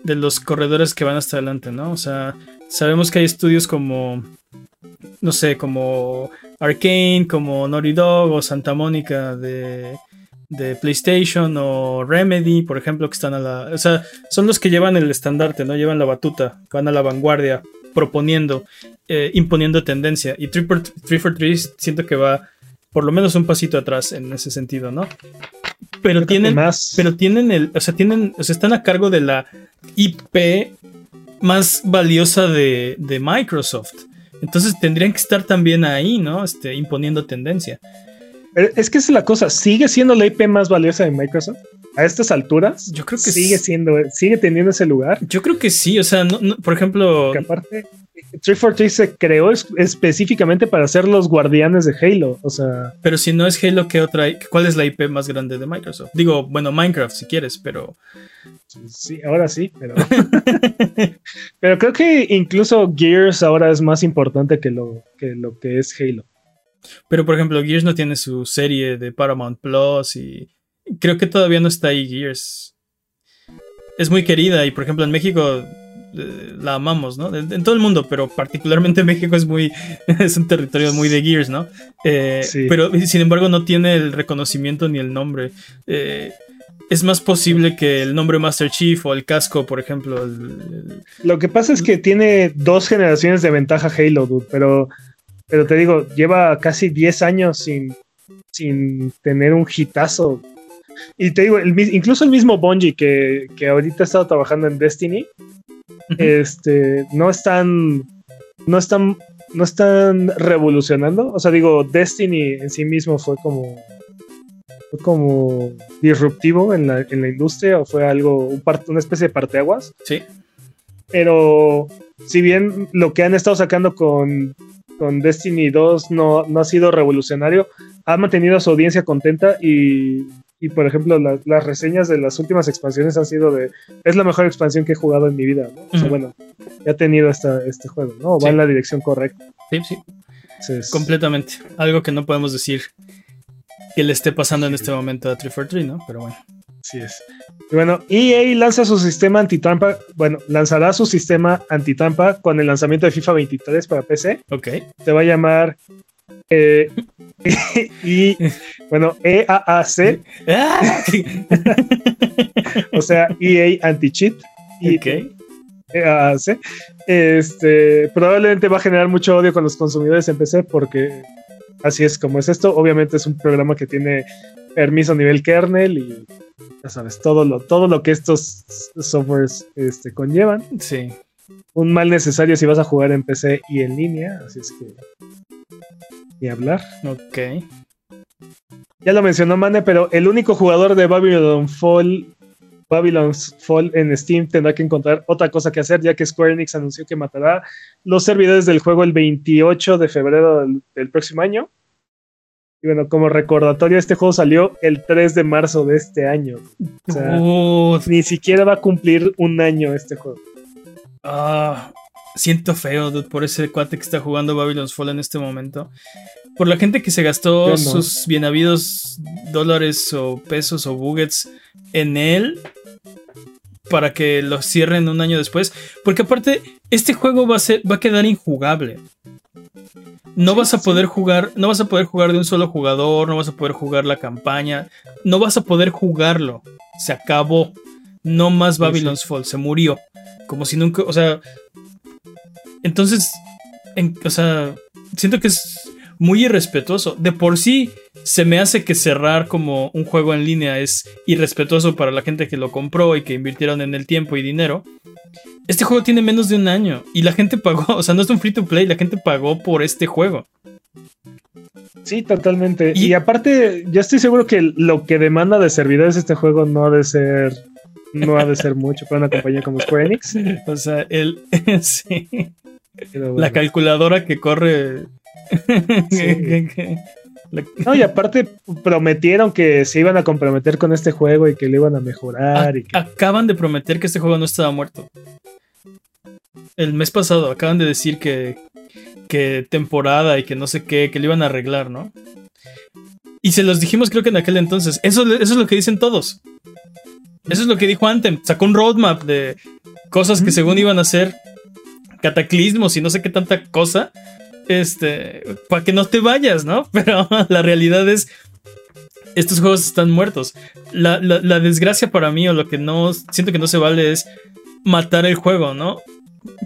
de los corredores que van hasta adelante, ¿no? O sea, sabemos que hay estudios como, no sé, como Arkane, como Naughty Dog o Santa Mónica de, de PlayStation o Remedy, por ejemplo, que están a la... O sea, son los que llevan el estandarte, ¿no? Llevan la batuta, van a la vanguardia, proponiendo, eh, imponiendo tendencia. Y 343 siento que va por lo menos un pasito atrás en ese sentido, ¿no? Pero tienen, pero tienen el, o sea, tienen, o sea, están a cargo de la IP más valiosa de, Microsoft. Entonces tendrían que estar también ahí, ¿no? Este, imponiendo tendencia. Es que es la cosa, ¿sigue siendo la IP más valiosa de Microsoft? A estas alturas, yo creo que sigue siendo, sigue teniendo ese lugar. Yo creo que sí, o sea, por ejemplo. Aparte, 343 se creó es- específicamente para ser los guardianes de Halo. O sea, Pero si no es Halo, ¿qué otra? ¿Cuál es la IP más grande de Microsoft? Digo, bueno, Minecraft si quieres, pero. sí, ahora sí, pero. pero creo que incluso Gears ahora es más importante que lo que, lo que es Halo. Pero por ejemplo, Gears no tiene su serie de Paramount Plus y. Creo que todavía no está ahí Gears. Es muy querida y por ejemplo en México la amamos, ¿no? En, todo el mundo, pero particularmente México es muy. es un territorio muy de Gears, ¿no? Eh, Sí. Pero sin embargo no tiene el reconocimiento ni el nombre. Eh, es más posible que el nombre Master Chief o el casco, por ejemplo. el- el- Lo que pasa es que tiene dos generaciones de ventaja Halo, dude, pero, pero te digo, lleva casi 10 años sin, sin tener un hitazo. Y te digo, el incluso el mismo Bungie que, que ahorita ha estado trabajando en Destiny, este, no están, no están, no están revolucionando. O sea, digo, Destiny en sí mismo fue como, fue como disruptivo en la, en la industria o fue algo, un una especie de parteaguas Sí. pero si bien lo que han estado sacando con, con Destiny 2 no, no ha sido revolucionario, ha mantenido a su audiencia contenta y, y, por ejemplo, la- las reseñas de las últimas expansiones han sido de, es la mejor expansión que he jugado en mi vida, ¿no? O sea, bueno, ya ha tenido esta, este juego, ¿no? Va Sí. en la dirección correcta. Sí, sí. Entonces, Completamente. Algo que no podemos decir que le esté pasando en este momento a 343, ¿no? Pero bueno. Así es. Y bueno, EA lanza su sistema antitrampa, bueno, lanzará su sistema antitrampa con el lanzamiento de FIFA 23 para PC. Ok. se va a llamar eh, y bueno E EAAC, Ah, o sea EA Anti-Cheat y ok. EAAC. Este probablemente va a generar mucho odio con los consumidores en PC porque así es como es esto. Obviamente es un programa que tiene permiso a nivel kernel y ya sabes, todo lo, todo lo que estos softwares este, conllevan. Sí. Un mal necesario si vas a jugar en PC y en línea, así es que ni hablar. Ok. Ya lo mencionó Mane, pero el único jugador de Babylon Fall, Babylon's Fall en Steam tendrá que encontrar otra cosa que hacer, ya que Square Enix anunció que matará los servidores del juego el 28 de febrero del, del próximo año. Y bueno, como recordatorio, este juego salió el 3 de marzo de este año. O sea, ni siquiera va a cumplir un año este juego. ah, siento feo, dude, por ese cuate que está jugando Babylon's Fall en este momento. Por la gente que se gastó no. sus bien habidos dólares o pesos o buggets en él para que lo cierren un año después. Porque aparte, este juego va a ser, va a quedar injugable. No vas a poder jugar, no vas a poder jugar de un solo jugador, no vas a poder jugar la campaña, no vas a poder jugarlo. Se acabó. No más Sí, Babylon's Fall, se murió. Como si nunca, o sea, entonces, en- o sea, siento que es muy irrespetuoso. De por sí, se me hace que cerrar como un juego en línea es irrespetuoso para la gente que lo compró y que invirtieron en el tiempo y dinero. Este juego tiene menos de un año y la gente pagó, o sea, no es un free to play, la gente pagó por este juego. Sí, totalmente. Y- Y, aparte, yo estoy seguro que lo que demanda de servidores este juego no ha de ser, no ha de ser mucho para una compañía como Square Enix. O sea, el, sí, la calculadora que corre. Sí. La- No, y aparte prometieron que se iban a comprometer con este juego y que lo iban a mejorar. y que- Acaban de prometer que este juego no estaba muerto. El mes pasado acaban de decir que, que temporada y que no sé qué, que lo iban a arreglar, ¿no? Y se los dijimos creo que en aquel entonces. Eso, eso es lo que dicen todos. Eso es lo que dijo Anthem. Sacó un roadmap de cosas que según iban a ser cataclismos y no sé qué tanta cosa. Este, para que no te vayas, ¿no? Pero la realidad es, estos juegos están muertos. La, la- la desgracia para mí o lo que no siento que no se vale es matar el juego, ¿no?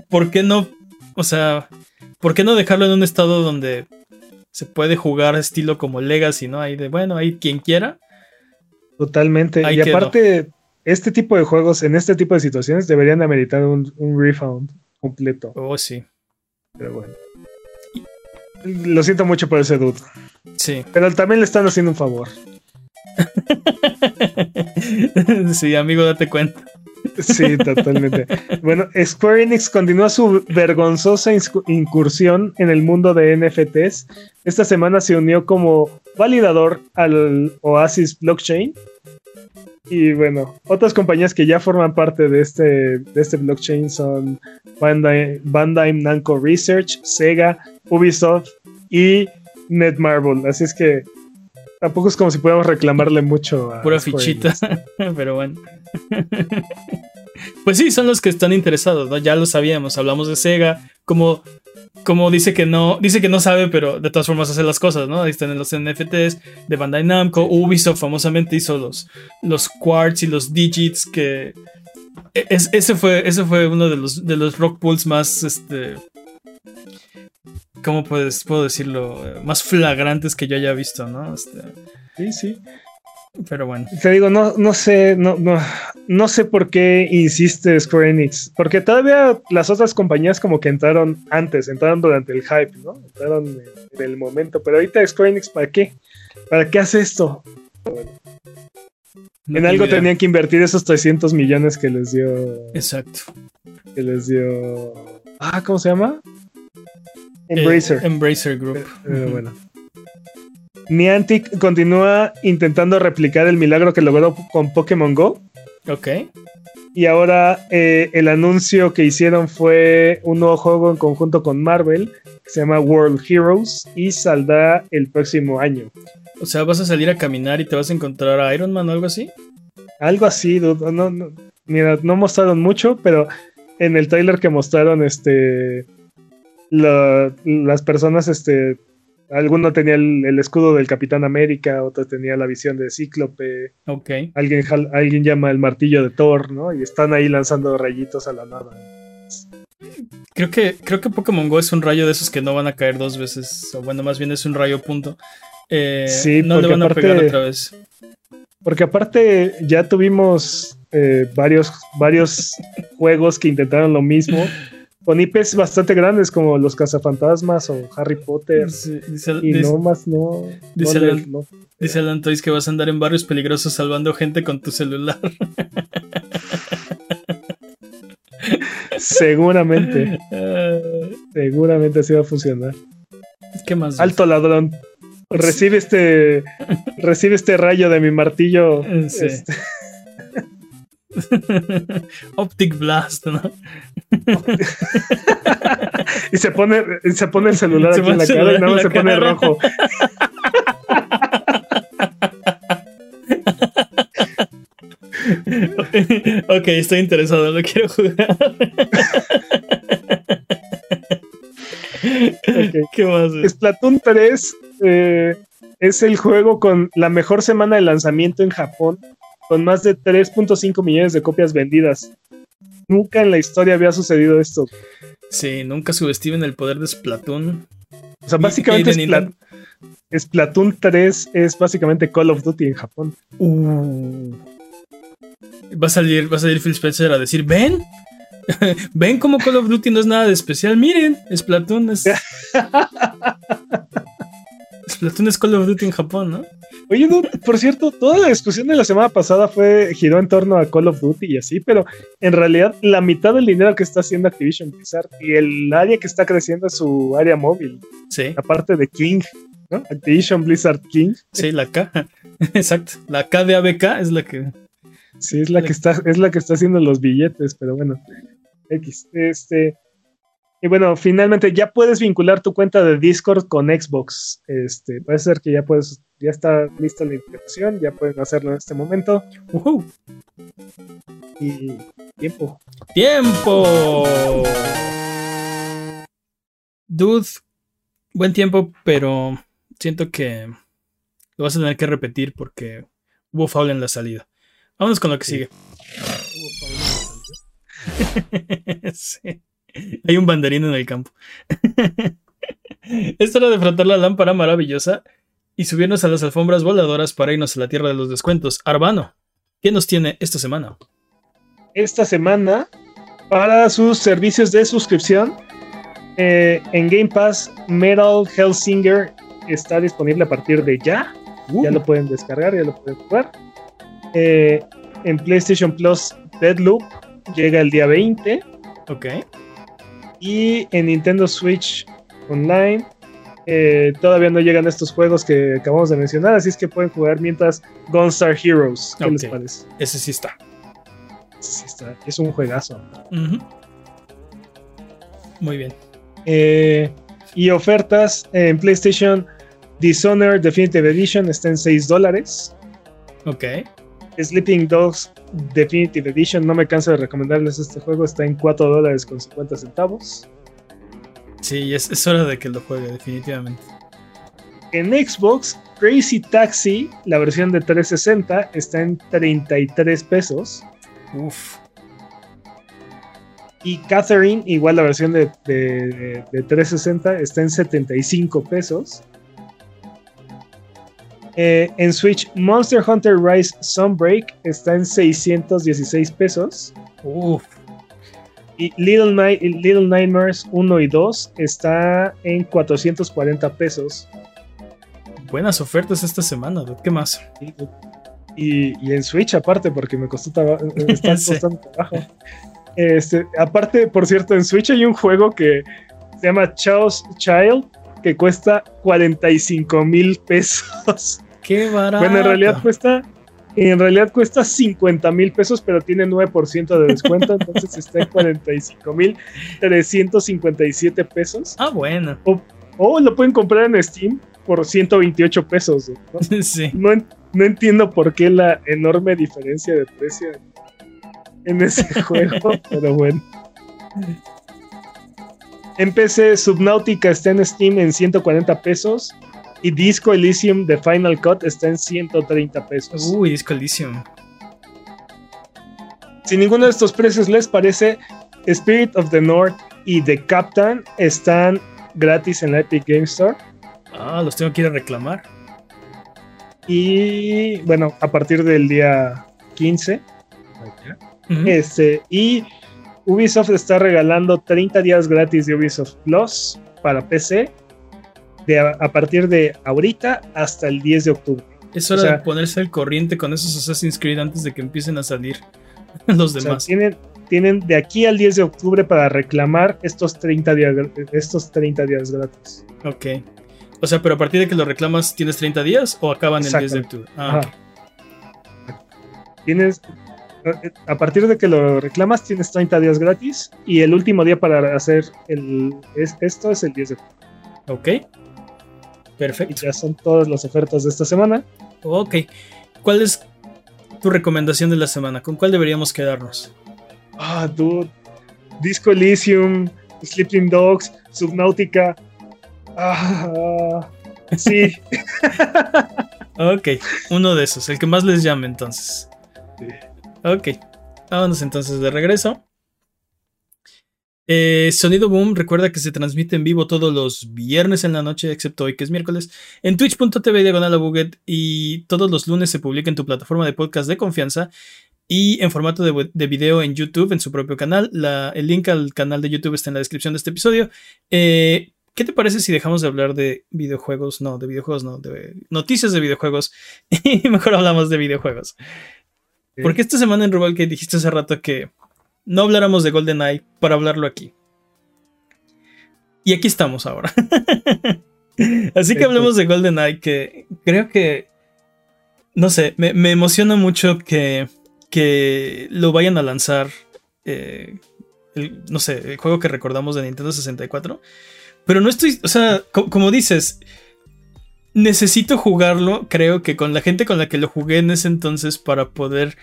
¿Por qué no? O sea, ¿por qué no dejarlo en un estado donde se puede jugar estilo como Legacy, ¿no? Ahí de, bueno, ahí quien quiera. Totalmente. Ahí y quedó. aparte, este tipo de juegos, en este tipo de situaciones, deberían ameritar un, un refund completo. Oh, sí. Pero bueno. Lo siento mucho por ese dude. Sí. Pero también le están haciendo un favor. sí, amigo, date cuenta. Sí, totalmente. bueno, Square Enix continúa su vergonzosa incursión en el mundo de NFTs. Esta semana se unió como validador al Oasis Blockchain. Y bueno, otras compañías que ya forman parte de este, de este blockchain son Bandai, Bandai Namco Research, Sega, Ubisoft y Netmarble. Así es que tampoco es como si pudiéramos reclamarle mucho a. Pura fichita, pero bueno. pues sí, son los que están interesados, ¿no? Ya lo sabíamos, hablamos de Sega, como, como dice que no, dice que no sabe, pero de todas formas hace las cosas, ¿no? Ahí están los NFTs de Bandai Namco, Ubisoft famosamente hizo los, los quartz y los digits que e, ese fue ese fue uno de los de los rock pools más este ¿cómo puedes, puedo decirlo? Más flagrantes que yo haya visto, ¿no? Este, sí, sí. Pero bueno. Te digo, no, no sé, no, no, no sé por qué insiste Square Enix. Porque todavía las otras compañías como que entraron antes, entraron durante el hype, ¿no? Entraron en, el momento. Pero ahorita Square Enix, ¿para qué? ¿Para qué hace esto? en algo tenían que invertir esos 300 millones que les dio. Exacto. Que les dio. Ah, ¿cómo se llama? Embracer. Eh, Embracer Group. Eh, eh, bueno. Niantic continúa intentando replicar el milagro que logró con Pokémon Go. Ok. Y ahora el anuncio que hicieron fue un nuevo juego en conjunto con Marvel que se llama World Heroes y saldrá el próximo año. O sea, vas a salir a caminar y te vas a encontrar a Iron Man o algo así. Algo así, no, mira, no mostraron mucho, pero en el trailer que mostraron, este, las personas, este, alguno tenía el, escudo del Capitán América, otro tenía la visión de Cíclope. Ok. Alguien, alguien llama el martillo de Thor, ¿no? Y están ahí lanzando rayitos a la nada. Creo que, creo que Pokémon Go es un rayo de esos que no van a caer dos veces. O bueno, más bien es un rayo punto. Eh, sí, no le van a pegar otra vez. Porque aparte ya tuvimos eh, varios, varios juegos que intentaron lo mismo con IPs bastante grandes como los cazafantasmas o Harry Potter. y no más, no. Dice, Alan, dice que vas a andar en barrios peligrosos salvando gente con tu celular. Seguramente. Seguramente así va a funcionar. ¿Qué más? Alto ladrón. Recibe este. recibe este rayo de mi martillo. Sí. Este. Optic Blast, ¿no? y se pone, se pone el celular aquí en la cara y nada se pone rojo. ok, estoy interesado, lo quiero jugar. ¿Qué más? Splatoon 3 eh, es el juego con la mejor semana de lanzamiento en Japón con más de 3.5 millones de copias vendidas. Nunca en la historia había sucedido esto. Sí, nunca subestimen el poder de Splatoon. O sea, básicamente Splatoon 3 es básicamente Call of Duty en Japón. Uh. Va a salir, va a salir Phil Spencer a decir, ven, ven como Call of Duty no es nada de especial. Miren, Splatoon es. Splatoon es Call of Duty en Japón, ¿no? Oye, por cierto, toda la discusión de la semana pasada fue giró en torno a Call of Duty y así, pero en realidad la mitad del dinero que está haciendo Activision Blizzard y el área que está creciendo es su área móvil. Sí. Aparte de King, ¿no? Activision Blizzard King. Sí, la K. Exacto. La K de ABK es la que. Sí, es la, que está, es la que está haciendo los billetes, pero bueno. X. Este. Y bueno, finalmente ya puedes vincular tu cuenta de Discord con Xbox. Este, puede ser que ya puedes, ya está lista la integración, ya pueden hacerlo en este momento. Y tiempo. ¡Tiempo! Dude, buen tiempo, pero siento que lo vas a tener que repetir porque hubo foul en la salida. Vámonos con lo que sigue. sí. Hay un banderín en el campo. es hora de frotar la lámpara maravillosa y subirnos a las alfombras voladoras para irnos a la tierra de los descuentos. Arbano, ¿qué nos tiene esta semana? Esta semana, para sus servicios de suscripción, eh, en Game Pass, Metal Hellsinger está disponible a partir de ya. Ya uh. lo pueden descargar, ya lo pueden jugar. Eh, en PlayStation Plus, Deadloop llega el día 20. Ok. Y en Nintendo Switch Online eh, todavía no llegan estos juegos que acabamos de mencionar, así es que pueden jugar mientras Gunstar Heroes. ¿Qué les Ok. parece? Ese sí está. Sí, está- es un juegazo. Muy bien. Eh, y ofertas en PlayStation Dishonored Definitive Edition está en 6 dólares. Ok. Sleeping Dogs Definitive Edition, no me canso de recomendarles este juego, está en 4 dólares con 50 centavos. Sí, es, es hora de que lo juegue, definitivamente. En Xbox, Crazy Taxi, la versión de 360, está en 33 pesos. Uf. Y Catherine, igual la versión de, de- de 360, está en 75 pesos. Eh, en Switch, Monster Hunter Rise Sunbreak está en 616 pesos. Uf. Y Little, Night- Little Nightmares 1 y 2 está en 440 pesos. Buenas ofertas esta semana. ¿qué más? Y, y en Switch aparte, porque me costó traba- está Sí. costando trabajo. Este, aparte, por cierto, en Switch hay un juego que se llama Chaos Child que cuesta 45 mil pesos. Qué barato. Bueno, en realidad cuesta, en realidad cuesta 50 mil pesos, pero tiene 9% de descuento, entonces está en 45 mil 357 pesos. Ah, bueno. O lo pueden comprar en Steam por 128 pesos. ¿no? sí. No, no entiendo por qué la enorme diferencia de precio en ese juego, pero bueno. En PC, Subnautica está en Steam en 140 pesos y Disco Elysium de Final Cut está en 130 pesos. Uy, Disco Elysium. Si ninguno de estos precios les parece, Spirit of the North y The Captain están gratis en la Epic Game Store. Ah, los tengo que ir a reclamar. Y bueno, a partir del día 15. Ujú. Este, y Ubisoft está regalando 30 días gratis de Ubisoft Plus para PC de a, a partir de ahorita hasta el 10 de octubre. Es hora o sea- de ponerse al corriente con esos Assassin's Creed antes de que empiecen a salir los O sea, demás. tienen, tienen de aquí al 10 de octubre para reclamar estos 30 días, estos 30 días gratis. Ok. O sea, pero a partir de que lo reclamas, ¿tienes 30 días o acaban el 10 de octubre? Ah. Tienes, eh, a partir de que lo reclamas, tienes 30 días gratis y el último día para hacer el, es- esto es el 10 de octubre. ok. Y Perfecto. ya son todas las ofertas de esta semana. Ok. ¿Cuál es tu recomendación de la semana? ¿Con cuál deberíamos quedarnos? Ah, dude. Disco Elysium, Sleeping Dogs, Subnautica. Ah, sí. Ok, uno de esos, el que más les llame entonces. Sí. Ok, vámonos entonces de regreso. Eh, Sonido Boom, recuerda que se transmite en vivo todos los viernes en la noche, excepto hoy que es miércoles, en twitch.tv diagonal a Buget y todos los lunes se publica en tu plataforma de podcast de confianza y en formato de, de video en YouTube en su propio canal. La- el link al canal de YouTube está en la descripción de este episodio. Eh, ¿Qué te parece si dejamos de hablar de videojuegos? No, de videojuegos no, de noticias de videojuegos y mejor hablamos de videojuegos. Porque esta semana en Revolcade dijiste hace rato que no habláramos de GoldenEye para hablarlo aquí. Y aquí estamos ahora. Así que hablemos de GoldenEye, que creo que, no sé, me, me emociona mucho que, que lo vayan a lanzar, eh, el- no sé, el juego que recordamos de Nintendo 64. Pero no estoy, o sea, co- como dices, necesito jugarlo, creo que con la gente con la que lo jugué en ese entonces para poder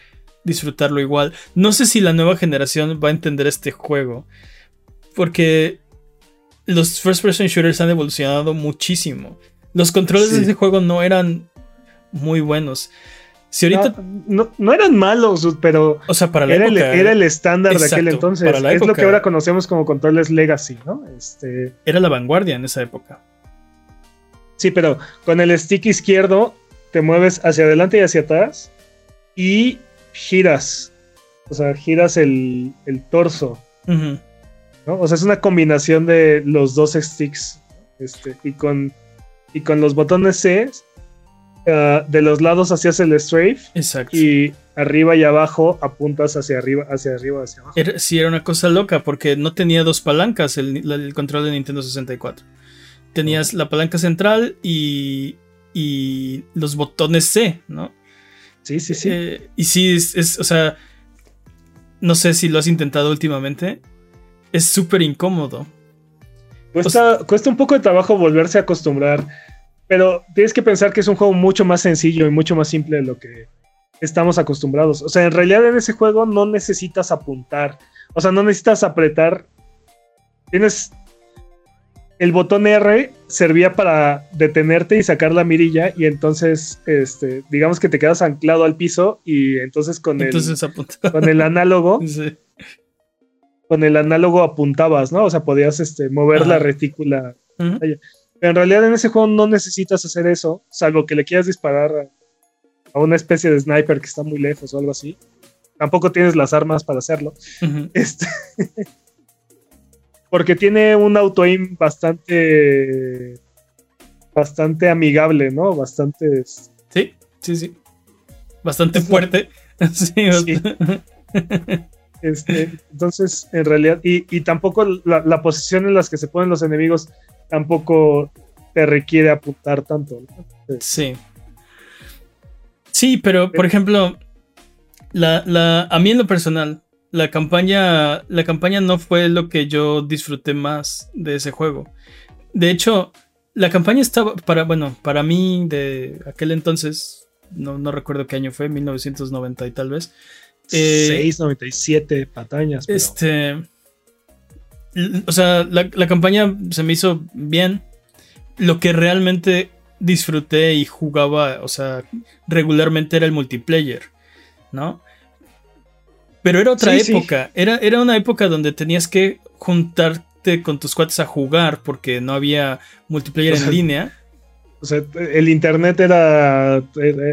disfrutarlo igual. No sé si la nueva generación va a entender este juego, porque los first person shooters han evolucionado muchísimo. Los controles Sí. de ese juego no eran muy buenos. Si ahorita, No, no- no eran malos, pero o sea, para la era, época el, era el estándar de aquel entonces. para la es lo que ahora conocemos como controles Legacy, ¿no? Este, era la vanguardia en esa época. sí, pero con el stick izquierdo te mueves hacia adelante y hacia atrás y giras. O sea, giras el, el torso. ¿no? O sea, es una combinación de los dos sticks. Este, y con y con los botones C ah, de los lados hacías el strafe Exacto. y arriba y abajo apuntas hacia arriba, hacia arriba, hacia abajo. Era- sí, era una cosa loca porque no tenía dos palancas el, el control de Nintendo 64. Tenías la palanca central y, y los botones C, ¿no? Sí, sí, sí. Eh, y sí, es, es- o sea, no sé si lo has intentado últimamente. Es súper incómodo. Cuesta, cuesta un poco de trabajo volverse a acostumbrar, pero tienes que pensar que es un juego mucho más sencillo y mucho más simple de lo que estamos acostumbrados. O sea, en realidad en ese juego no necesitas apuntar, o sea, no necesitas apretar. Tienes el botón R servía para detenerte y sacar la mirilla y entonces, este, digamos que te quedas anclado al piso y entonces con Entonces el con el análogo Sí. con el análogo apuntabas, ¿no? O sea, podías este, mover Ajá. la retícula. Pero en realidad en ese juego no necesitas hacer eso, salvo que le quieras disparar a, una especie de sniper que está muy lejos o algo así. Tampoco tienes las armas para hacerlo. Este, porque tiene un auto-aim bastante bastante amigable, ¿no? Bastante Sí, sí, sí. Bastante fuerte. Sí, Sí. este, entonces en realidad y, y tampoco la, la posición en las que se ponen los enemigos tampoco te requiere apuntar tanto. ¿no? Sí. Sí, pero por ejemplo, la, la, a mí en lo personal, la campaña, la campaña no fue lo que yo disfruté más de ese juego. De hecho, la campaña estaba para, bueno, para mí de aquel entonces, no, no recuerdo qué año fue, 1990 y tal vez. Eh, 6.97 patañas. pero- Este. O sea, la, la campaña se me hizo bien. Lo que realmente disfruté y jugaba, o sea, regularmente era el multiplayer, ¿no? Pero era otra Sí, sí. época. Era, era una época donde tenías que juntarte con tus cuates a jugar porque no había multiplayer O sea, en línea. O sea, el internet era,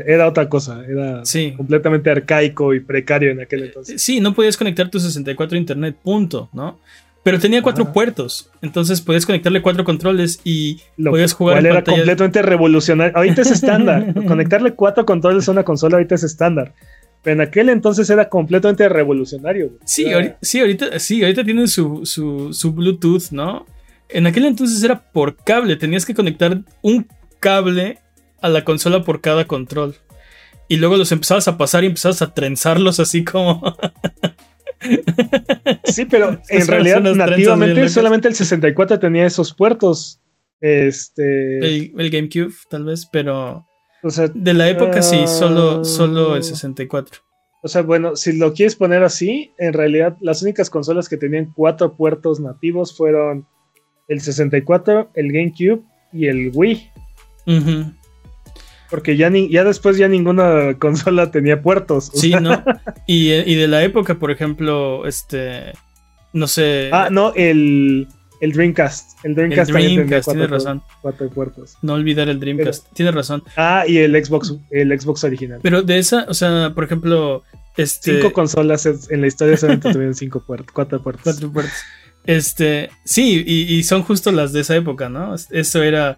era otra cosa, era Sí. completamente arcaico y precario en aquel entonces. Sí, no podías conectar tu 64 a internet, punto, ¿no? Pero tenía cuatro Ah. puertos, entonces podías conectarle cuatro controles y Lo podías jugar cual en era pantalla- completamente revolucionario. Ahorita es estándar. Conectarle cuatro controles a una consola ahorita es estándar. En aquel entonces era completamente revolucionario. güey. Sí, Era- ahori- sí, ahorita, sí, ahorita tienen su, su, su Bluetooth, ¿no? En aquel entonces era por cable, tenías que conectar un cable a la consola por cada control. Y luego los empezabas a pasar y empezabas a trenzarlos así como... Sí, pero en realidad nativamente solamente el 64 tenía esos puertos. Este, el, el GameCube, tal vez, pero o sea, de la época sí, solo, Ah. solo el 64. O sea, bueno, si lo quieres poner así, en realidad las únicas consolas que tenían cuatro puertos nativos fueron el 64, el GameCube y el Wii. Porque ya, ni, ya después ya ninguna consola tenía puertos. Sí, ¿no? Y, y de la época, por ejemplo, este. No sé. Ah, no, el, el Dreamcast. El Dreamcast, cuatro, tienes razón. cuatro puertos. No olvidar el Dreamcast. Tienes razón. Ah, y el Xbox, el Xbox original. Pero de esa, o sea, por ejemplo, este. Cinco consolas en la historia solamente tuvieron cinco puertos, cuatro puertos. cuatro puertos. Este. Sí, y, y son justo las de esa época, ¿no? Eso era.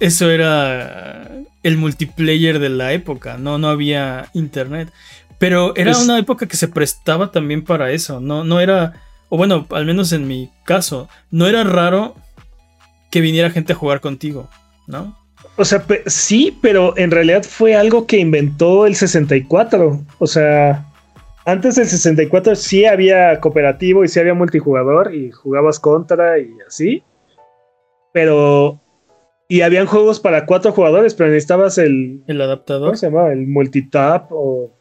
Eso era el multiplayer de la época. No, no había internet. Pero era Pues- una época que se prestaba también para eso. No, no era. O bueno, al menos en mi caso, no era raro que viniera gente a jugar contigo, ¿no? O sea, sí, pero en realidad fue algo que inventó el 64. O sea, antes del 64 sí había cooperativo y sí había multijugador y jugabas contra y así. Pero. Y habían juegos para cuatro jugadores, pero necesitabas el. El ¿Cómo adaptador. se llamaba? El multitap o.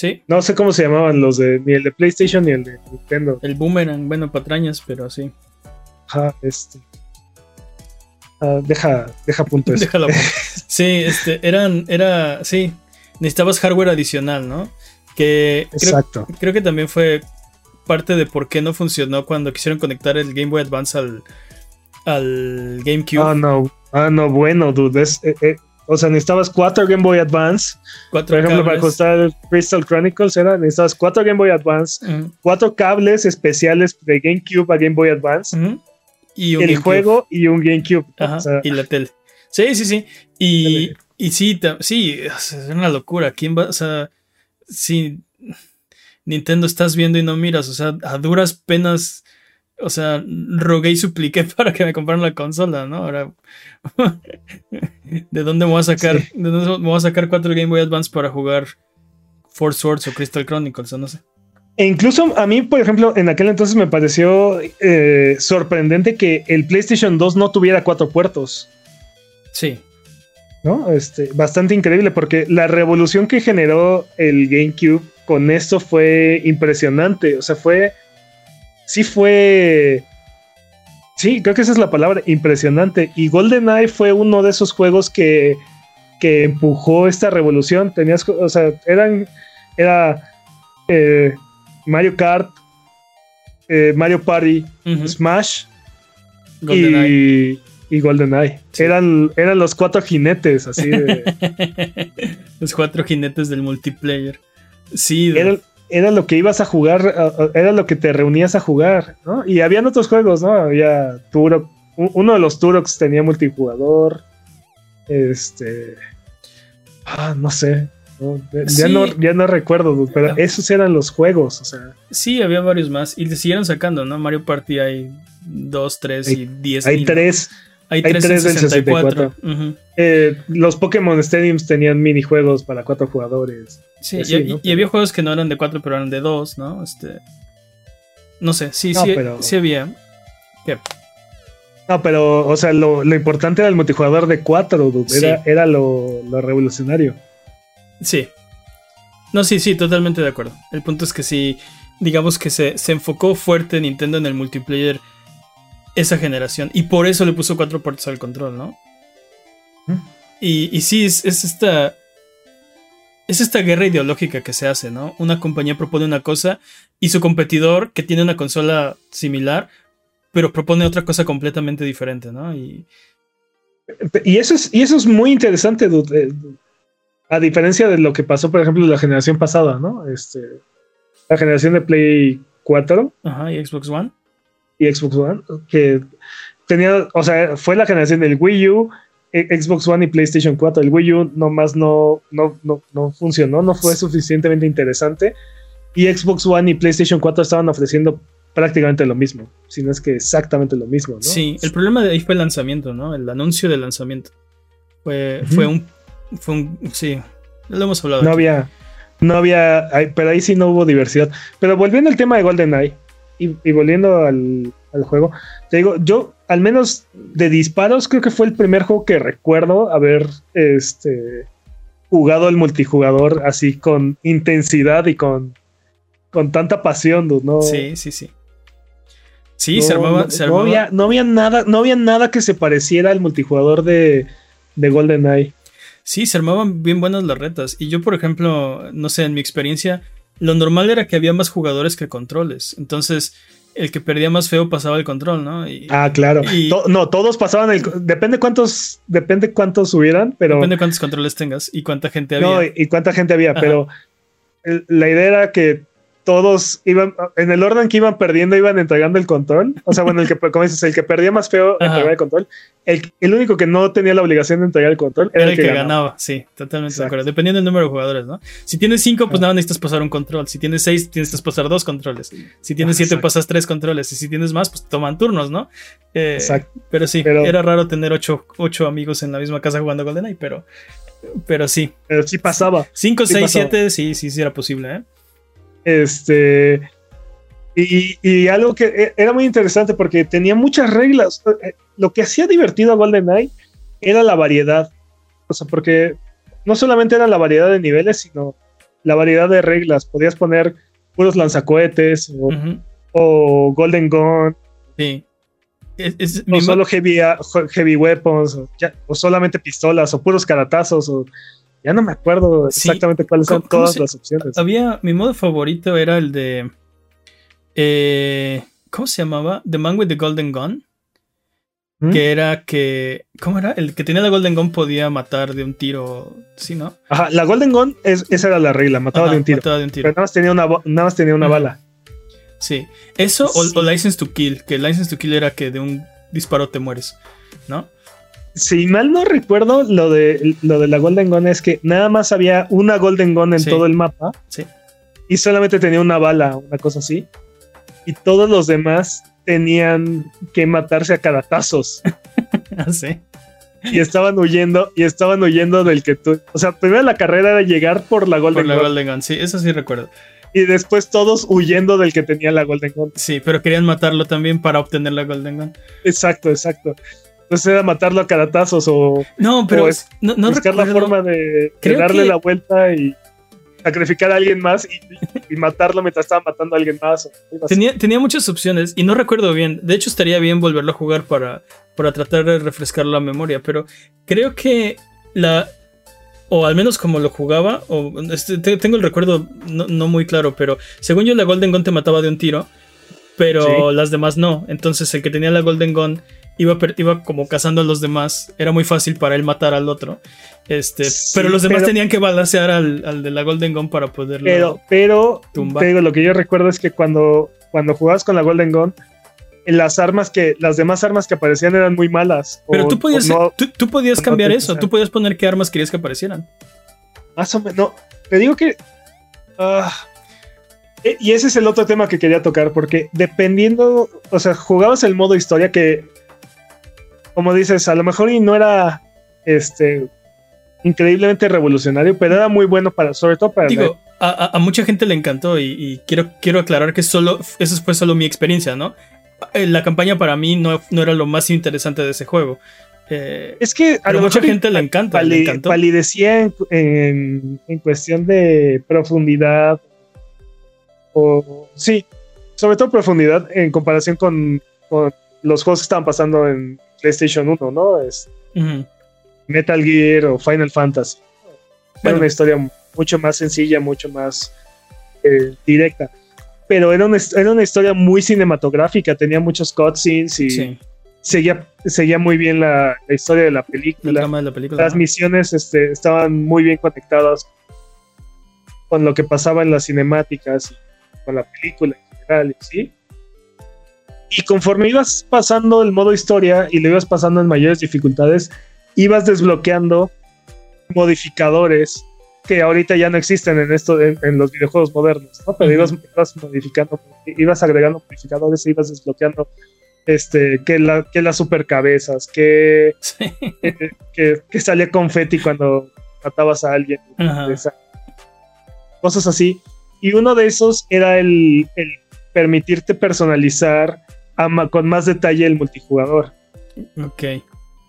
sí. No sé cómo se llamaban los de. Ni el de PlayStation ni el de Nintendo. El boomerang, bueno, patrañas, pero sí. Ajá, este. Ah, deja, deja punto eso. Déjalo. Sí, este, eran, era, sí, necesitabas hardware adicional, ¿no? Que Exacto. creo que también fue parte de por qué no funcionó cuando quisieron conectar el Game Boy Advance al, al GameCube. Ah, no. Ah, no, bueno, dude. es, eh, eh, o sea, necesitabas cuatro Game Boy Advance. cuatro Por ejemplo, para cables. el Crystal Chronicles, era, necesitabas cuatro Game Boy Advance, cuatro cables especiales de GameCube a Game Boy Advance. Y un el GameCube. juego y un GameCube. Ajá, O sea, y la tele. Sí, sí, sí. Y, Y sí, sí, es una locura. ¿Quién va? O sea, si Nintendo estás viendo y no miras, o sea, a duras penas, o sea, rogué y supliqué para que me compraran la consola, ¿no? Ahora, ¿de dónde me voy a sacar, de dónde me voy a sacar cuatro Game Boy Advance para jugar Force Swords o Crystal Chronicles o no sé? E incluso a mí, por ejemplo, en aquel entonces me pareció eh, sorprendente que el PlayStation 2 no tuviera cuatro puertos. Sí. ¿No? Este, bastante increíble porque la revolución que generó el GameCube con esto fue impresionante. O sea, fue. Sí, fue. Sí, creo que esa es la palabra, impresionante. Y GoldenEye fue uno de esos juegos que, que empujó esta revolución. Tenías, o sea, eran. Era. Eh, Mario Kart, eh, Mario Party, Smash y, y GoldenEye. Eran, eran los cuatro jinetes, así de. los cuatro jinetes del multiplayer. Sí, era, lo que ibas a jugar, era lo que te reunías a jugar, ¿no? Y habían otros juegos, ¿no? Había Turok, uno de los Turoks tenía multijugador. Este. Ah, no sé. Ya, no, ya no recuerdo, pero esos eran los juegos, o sea. Sí, había varios más. Y le siguieron sacando, ¿no? Mario Party hay dos, tres y diez. Hay tres. Hay, tres, del 64. Eh, los Pokémon Stadiums tenían minijuegos para cuatro jugadores. Sí, y, había juegos que no eran de cuatro, pero eran de dos, ¿no? Este. No sé, sí, sí, sí había. No, pero, o sea, lo, importante era el multijugador de cuatro, Era, era lo, lo revolucionario. Sí. No, sí, sí, totalmente de acuerdo. El punto es que sí, digamos que se, enfocó fuerte Nintendo en el multiplayer esa generación. Y por eso le puso cuatro puertos al control, ¿no? ¿Mm? Y, y, sí, es, esta. Es esta guerra ideológica que se hace, ¿no? Una compañía propone una cosa y su competidor, que tiene una consola similar, pero propone otra cosa completamente diferente, ¿no? Y, y eso es, y eso es muy interesante, dude. Eh, a diferencia de lo que pasó, por ejemplo, la generación pasada, ¿no? Este, la generación de Play 4. Ajá, y Xbox One. Y Xbox One, que tenía, o sea, fue la generación del Wii U, e, Xbox One y PlayStation 4. El Wii U nomás no, no, no, no funcionó, no fue suficientemente interesante. Y Xbox One y PlayStation 4 estaban ofreciendo prácticamente lo mismo, si no es que exactamente lo mismo, ¿no? Sí, el problema de ahí fue el lanzamiento, ¿no? El anuncio del lanzamiento. Fue, fue un fue un, sí, lo hemos hablado. No había, no había, pero ahí sí no hubo diversidad. Pero volviendo al tema de GoldenEye y, y volviendo al, juego, te digo, yo al menos de disparos creo que fue el primer juego que recuerdo haber este, jugado el multijugador así con intensidad y con, con tanta pasión, ¿no? Sí, sí, sí. Sí, se armaba. No, había, no, había, nada, no había nada que se pareciera al multijugador de, de GoldenEye. Sí, se armaban bien buenas las retas. Y yo, por ejemplo, no sé, en mi experiencia, lo normal era que había más jugadores que controles. Entonces, el que perdía más feo pasaba el control, ¿no? ah, claro. no, todos pasaban el. Depende cuántos. Depende cuántos hubieran, pero. Depende cuántos controles tengas y cuánta gente había. No, y cuánta gente había, pero la idea era que todos iban, en el orden que iban perdiendo, iban entregando el control. O sea, bueno, el que, como dices, el que perdía más feo entregaba el control. El, el, único que no tenía la obligación de entregar el control era, el que, ganaba. Sí, totalmente de acuerdo. Dependiendo del número de jugadores, ¿no? Si tienes cinco, pues nada, necesitas pasar un control. Si tienes seis, tienes que pasar dos controles. Si tienes siete, pasas tres controles. Y si tienes más, pues toman turnos, ¿no? Eh, Exacto. Pero sí, era raro tener ocho, ocho amigos en la misma casa jugando GoldenEye, pero, pero sí. Pero sí pasaba. Cinco, seis, siete, sí, sí, sí era posible, ¿eh? Este. Y, algo que e, era muy interesante porque tenía muchas reglas. Eh, lo que hacía divertido a GoldenEye era la variedad. O sea, porque no solamente era la variedad de niveles, sino la variedad de reglas. Podías poner puros lanzacohetes o, Golden Gun. Sí. o solo heavy, heavy weapons, o, solamente pistolas, o puros caratazos, o ya no me acuerdo exactamente cuáles son todas las opciones. Había, mi modo favorito era el de. Eh, ¿Cómo se llamaba? The Man with the Golden Gun. ¿Mm? Que era que. ¿Cómo era? El que tenía la Golden Gun podía matar de un tiro. ¿Sí, no? Ajá, la Golden Gun, esa era la regla, mataba, de, un tiro, mataba de un tiro. Pero nada más tenía una, nada más tenía una bala. Sí. Eso O, o, License to Kill, que License to Kill era que de un disparo te mueres, ¿no? Si mal no recuerdo, lo de, lo de la Golden Gun es que nada más había una Golden Gun en Sí. todo el mapa Sí. y solamente tenía una bala, una cosa así. Y todos los demás tenían que matarse a caratazos Ah, sí. y estaban huyendo y estaban huyendo del que tú, o sea, primero la carrera era llegar por la Golden Por la Gun Golden Gun, sí, eso sí recuerdo. y después todos huyendo del que tenía la Golden Gun. Sí, pero querían matarlo también para obtener la Golden Gun. Exacto, exacto. Entonces era matarlo a caratazos o No, pero O es no, no buscar la recuerdo. forma de, darle que- la vuelta y sacrificar a alguien más y, y matarlo mientras estaba matando a alguien más. Tenía, tenía muchas opciones y no recuerdo bien. De hecho, estaría bien volverlo a jugar para, para tratar de refrescar la memoria. Pero creo que la. O al menos como lo jugaba. O, este, te- tengo el recuerdo no, no muy claro. Pero según yo, la Golden Gun te mataba de un tiro. Pero Sí. las demás no. Entonces, el que tenía la Golden Gun iba, como cazando a los demás. Era muy fácil para él matar al otro. Este, Sí, pero los demás pero- tenían que balancear al, al de la Golden Gun para poderlo. Pero, pero Tumba. te digo, lo que yo recuerdo es que cuando, cuando jugabas con la Golden Gun, las armas que, las demás armas que aparecían eran muy malas. Pero o- tú podías, no- tú, tú podías no cambiar eso. Tú podías poner qué armas querías que aparecieran. Más o menos. No, te digo que. ah, e- y ese es el otro tema que quería tocar, porque dependiendo. O sea, jugabas el modo historia que. Como dices, a lo mejor y no era. Este. Increíblemente revolucionario, pero era muy bueno para. Sobre todo para. Digo, a, mucha gente le encantó y, y quiero, quiero aclarar que solo, eso fue solo mi experiencia, ¿no? Eh, La campaña para mí no, no era lo más interesante de ese juego. Eh, es que a pero mucha gente le encanta, le pali- encantó. palidecía en, en- en cuestión de profundidad. O. Sí, sobre todo profundidad en comparación con, con los juegos que estaban pasando en PlayStation 1, ¿no? Es. Metal Gear o Final Fantasy. Era una historia mucho más sencilla, mucho más eh, directa. Pero era una, era una historia muy cinematográfica, tenía muchos cutscenes y Sí, seguía, seguía muy bien la, la historia de la la película. trama de la película. Las ¿no? misiones este, estaban muy bien conectadas con lo que pasaba en las cinemáticas y con la película en general, ¿sí? Y conforme ibas pasando el modo historia y lo ibas pasando en mayores dificultades, ibas desbloqueando modificadores que ahorita ya no existen en esto en, en los videojuegos modernos, ¿no? Pero ibas, ibas modificando, ibas agregando modificadores ibas desbloqueando este, que la, que las supercabezas, que Sí. que, que- que salía confeti cuando matabas a alguien. Esa- Cosas así. Y uno de esos era el, el permitirte personalizar a ma- con más detalle el multijugador. Ok.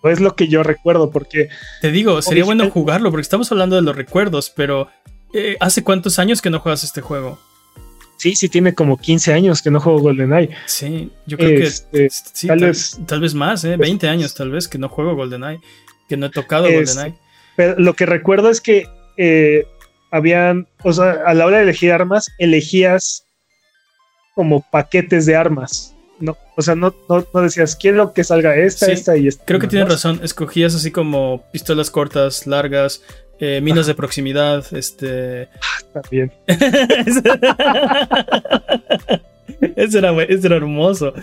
Es lo que yo recuerdo, porque Te digo, sería bueno jugarlo porque estamos hablando de los recuerdos, pero eh, ¿hace cuántos años que no juegas este juego? sí, sí tiene como 15 años que no juego GoldenEye. Sí, yo creo Este, que sí, tal tal, vez- tal vez más, ¿eh? 20 años tal vez que no juego GoldenEye, que no he tocado Este, GoldenEye. Pero lo que recuerdo es que eh, habían, o sea, a la hora de elegir armas, elegías como paquetes de armas. No, o sea, no, no, no decías, quiero que salga esta, Sí, esta y esta. Creo que tienes razón, escogías así como pistolas cortas, largas, eh, minas de proximidad, este... También. Ese era, ese era hermoso.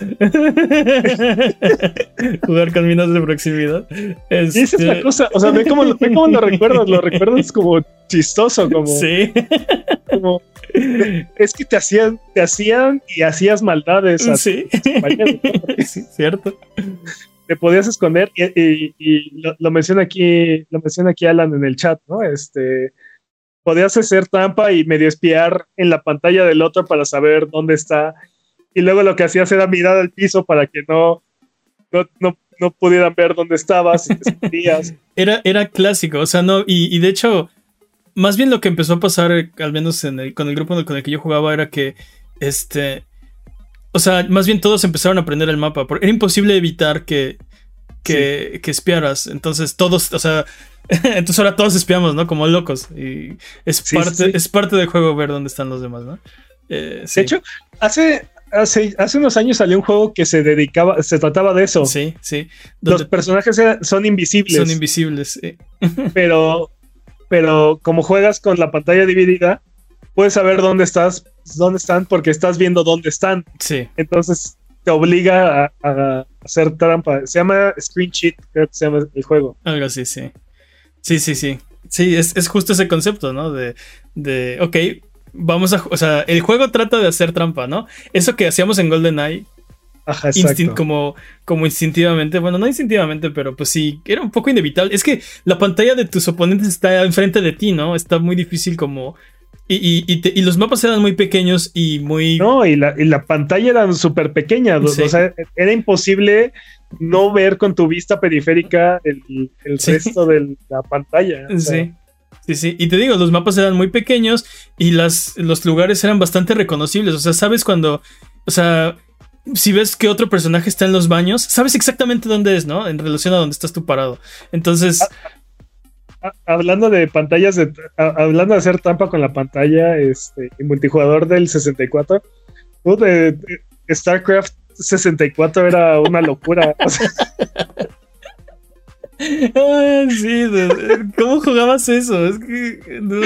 Jugar con minas de proximidad. Esa es la Este, cosa, o sea, ve cómo, lo- ve cómo lo recuerdas, lo recuerdas como chistoso, como, Sí. como- es que te hacían, te hacían y hacías maldades a Sí. Sí, cierto. te podías esconder y, y- y lo, lo menciona aquí, lo menciona aquí Alan en el chat, ¿no? Este podías hacer trampa y medio espiar en la pantalla del otro para saber dónde está. Y luego lo que hacías era mirar al piso para que no, no, no, no pudieran ver dónde estabas y te escondías. Era, era clásico, o sea, no, y, y de hecho, más bien lo que empezó a pasar, al menos en el- con el grupo con el que yo jugaba, era que, este, o sea, más bien todos empezaron a aprender el mapa, porque era imposible evitar que, que, que espiaras, entonces todos, o sea, entonces ahora todos espiamos, ¿no? Como locos, y es, Sí, parte, sí, es parte del juego ver dónde están los demás, ¿no? Eh, sí. De hecho, hace, hace, hace unos años salió un juego que se dedicaba, se trataba de eso. sí, sí, Los personajes eran- son invisibles, son invisibles, sí. pero, pero como juegas con la pantalla dividida, puedes saber dónde estás, dónde están, porque estás viendo dónde están. sí. Entonces, te obliga a, a hacer trampa. Se llama Screen Cheat, creo que se llama el juego. Algo así, sí. Sí, sí, sí. Sí, es, es justo ese concepto, ¿no? De, de, ok, vamos a, o sea, el juego trata de hacer trampa, ¿no? Eso que hacíamos en GoldenEye, Ajá, como, como instintivamente, bueno, no instintivamente, pero pues sí, era un poco inevitable. Es que la pantalla de tus oponentes está enfrente de ti, ¿no? Está muy difícil como... Y, y, y, te- y los mapas eran muy pequeños y muy... No, y la, y la pantalla era súper pequeña. Sí. O sea, era imposible no ver con tu vista periférica el, el Sí. resto de la pantalla. O sea, Sí. Sí, sí. Y te digo, los mapas eran muy pequeños y las, los lugares eran bastante reconocibles. O sea, sabes cuando. O sea, si ves que otro personaje está en los baños, sabes exactamente dónde es, ¿no? En relación a dónde estás tú parado. Entonces, a- hablando de pantallas, de, a- hablando de hacer trampa con la pantalla, este, el multijugador del 64, uh, de- de StarCraft 64 era una locura. O sea, ah, sí, ¿cómo jugabas eso? Es que. no.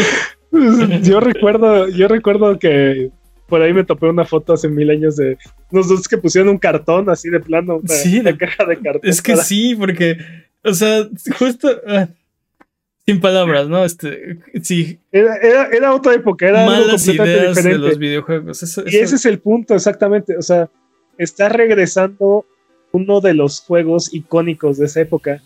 yo recuerdo, yo recuerdo que por ahí me topé una foto hace mil años de unos dos que pusieron un cartón así de plano, Sí, de- caja de cartón. Es que para- sí, porque. O sea, justo. ah, sin palabras, ¿no? Este. Sí, Era, era, era otra época, era algo malas completamente ideas de diferente. los videojuegos. Eso, Y ese es el punto, exactamente. O sea, está regresando uno de los juegos icónicos de esa época.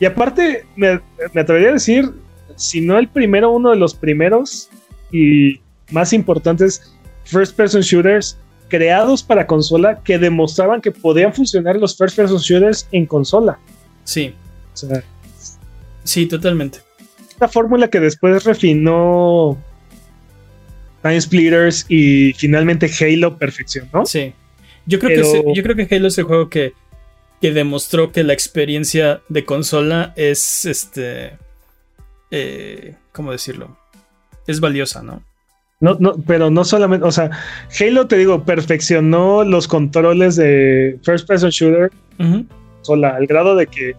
Y aparte, me, me atrevería a decir, si no el primero, uno de los primeros y más importantes first person shooters creados para consola que demostraban que podían funcionar los first person shooters en consola. Sí, O sea, sí, totalmente. esta fórmula que después refinó Time Splitters y finalmente Halo perfeccionó. Sí. Yo creo, Pero- que, yo creo que Halo es el juego que, que demostró que la experiencia de consola es este. eh, ¿Cómo decirlo? Es valiosa, ¿no? No, no, pero no solamente, o sea, Halo, te digo, perfeccionó los controles de First Person Shooter Ujú. sola, al grado de que,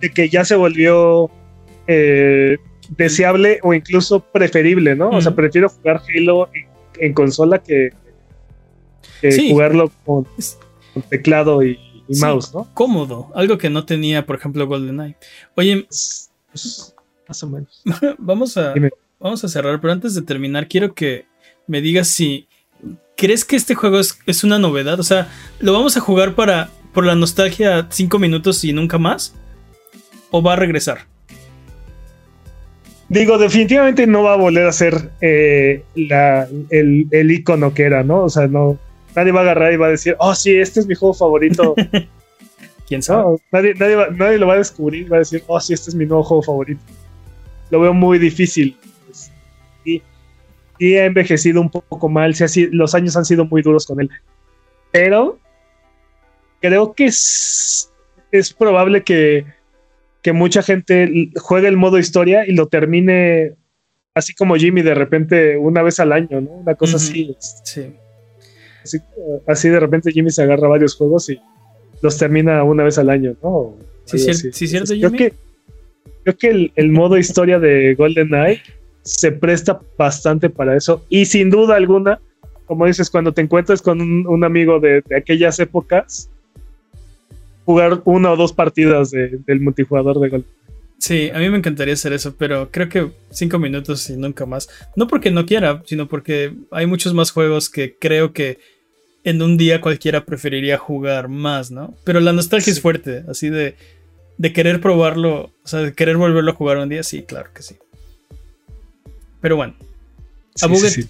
de que ya se volvió eh, deseable o incluso preferible, ¿no? O sea, prefiero jugar Halo en, en consola que, que Sí. jugarlo con, teclado y, y Sí. mouse, ¿no? Cómodo. Algo que no tenía, por ejemplo, GoldenEye. Oye, Pues, más o menos. vamos a, Dime. vamos a cerrar, pero antes de terminar, quiero que me digas si crees que este juego es, es una novedad. O sea, ¿lo vamos a jugar para por la nostalgia cinco minutos y nunca más? ¿O va a regresar? Digo, definitivamente no va a volver a ser eh, la- el, el icono que era, ¿no? O sea, no. Nadie va a agarrar y va a decir, oh, sí, este es mi juego favorito. ¿Quién sabe? No, nadie, nadie, va- nadie lo va a descubrir, va a decir, oh, sí, este es mi nuevo juego favorito. Lo veo muy difícil. Pues, Y, y ha envejecido un poco mal, sí, así, los años han sido muy duros con él. Pero creo que es, es probable que, que mucha gente juegue el modo historia y lo termine así como Jimmy de repente una vez al año, ¿no? Una cosa así. Sí. Así, así de repente Jimmy se agarra varios juegos y los termina una vez al año, ¿no? Sí, cier- sí, cierto, Entonces, creo Jimmy. que, creo que el, el modo historia de GoldenEye se presta bastante para eso. Y sin duda alguna, como dices, cuando te encuentres con un, un amigo de, de aquellas épocas, jugar una o dos partidas de- del multijugador de GoldenEye. Sí, a mí me encantaría hacer eso, pero creo que cinco minutos y nunca más. No porque no quiera, sino porque hay muchos más juegos que creo que en un día cualquiera preferiría jugar más, ¿no? Pero la nostalgia es fuerte, así de, de querer probarlo, o sea, de querer volverlo a jugar un día, sí, claro que sí. Pero bueno, sí, sí.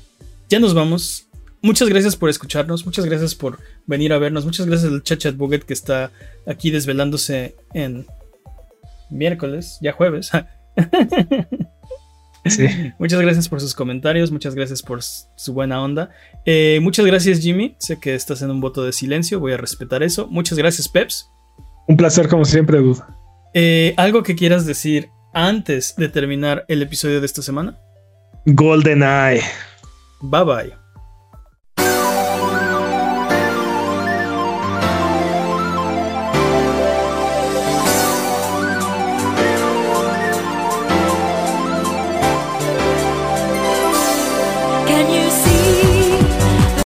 ya nos vamos. Muchas gracias por escucharnos, muchas gracias por venir a vernos, muchas gracias al Chachat Buget que está aquí desvelándose en miércoles, ya jueves. Sí. Muchas gracias por sus comentarios, muchas gracias por su buena onda. Eh, muchas gracias Jimmy, sé que estás en un voto de silencio, voy a respetar eso. Muchas gracias Peps. Un placer como siempre, Dude. Eh, ¿Algo que quieras decir antes de terminar el episodio de esta semana? GoldenEye. Bye bye.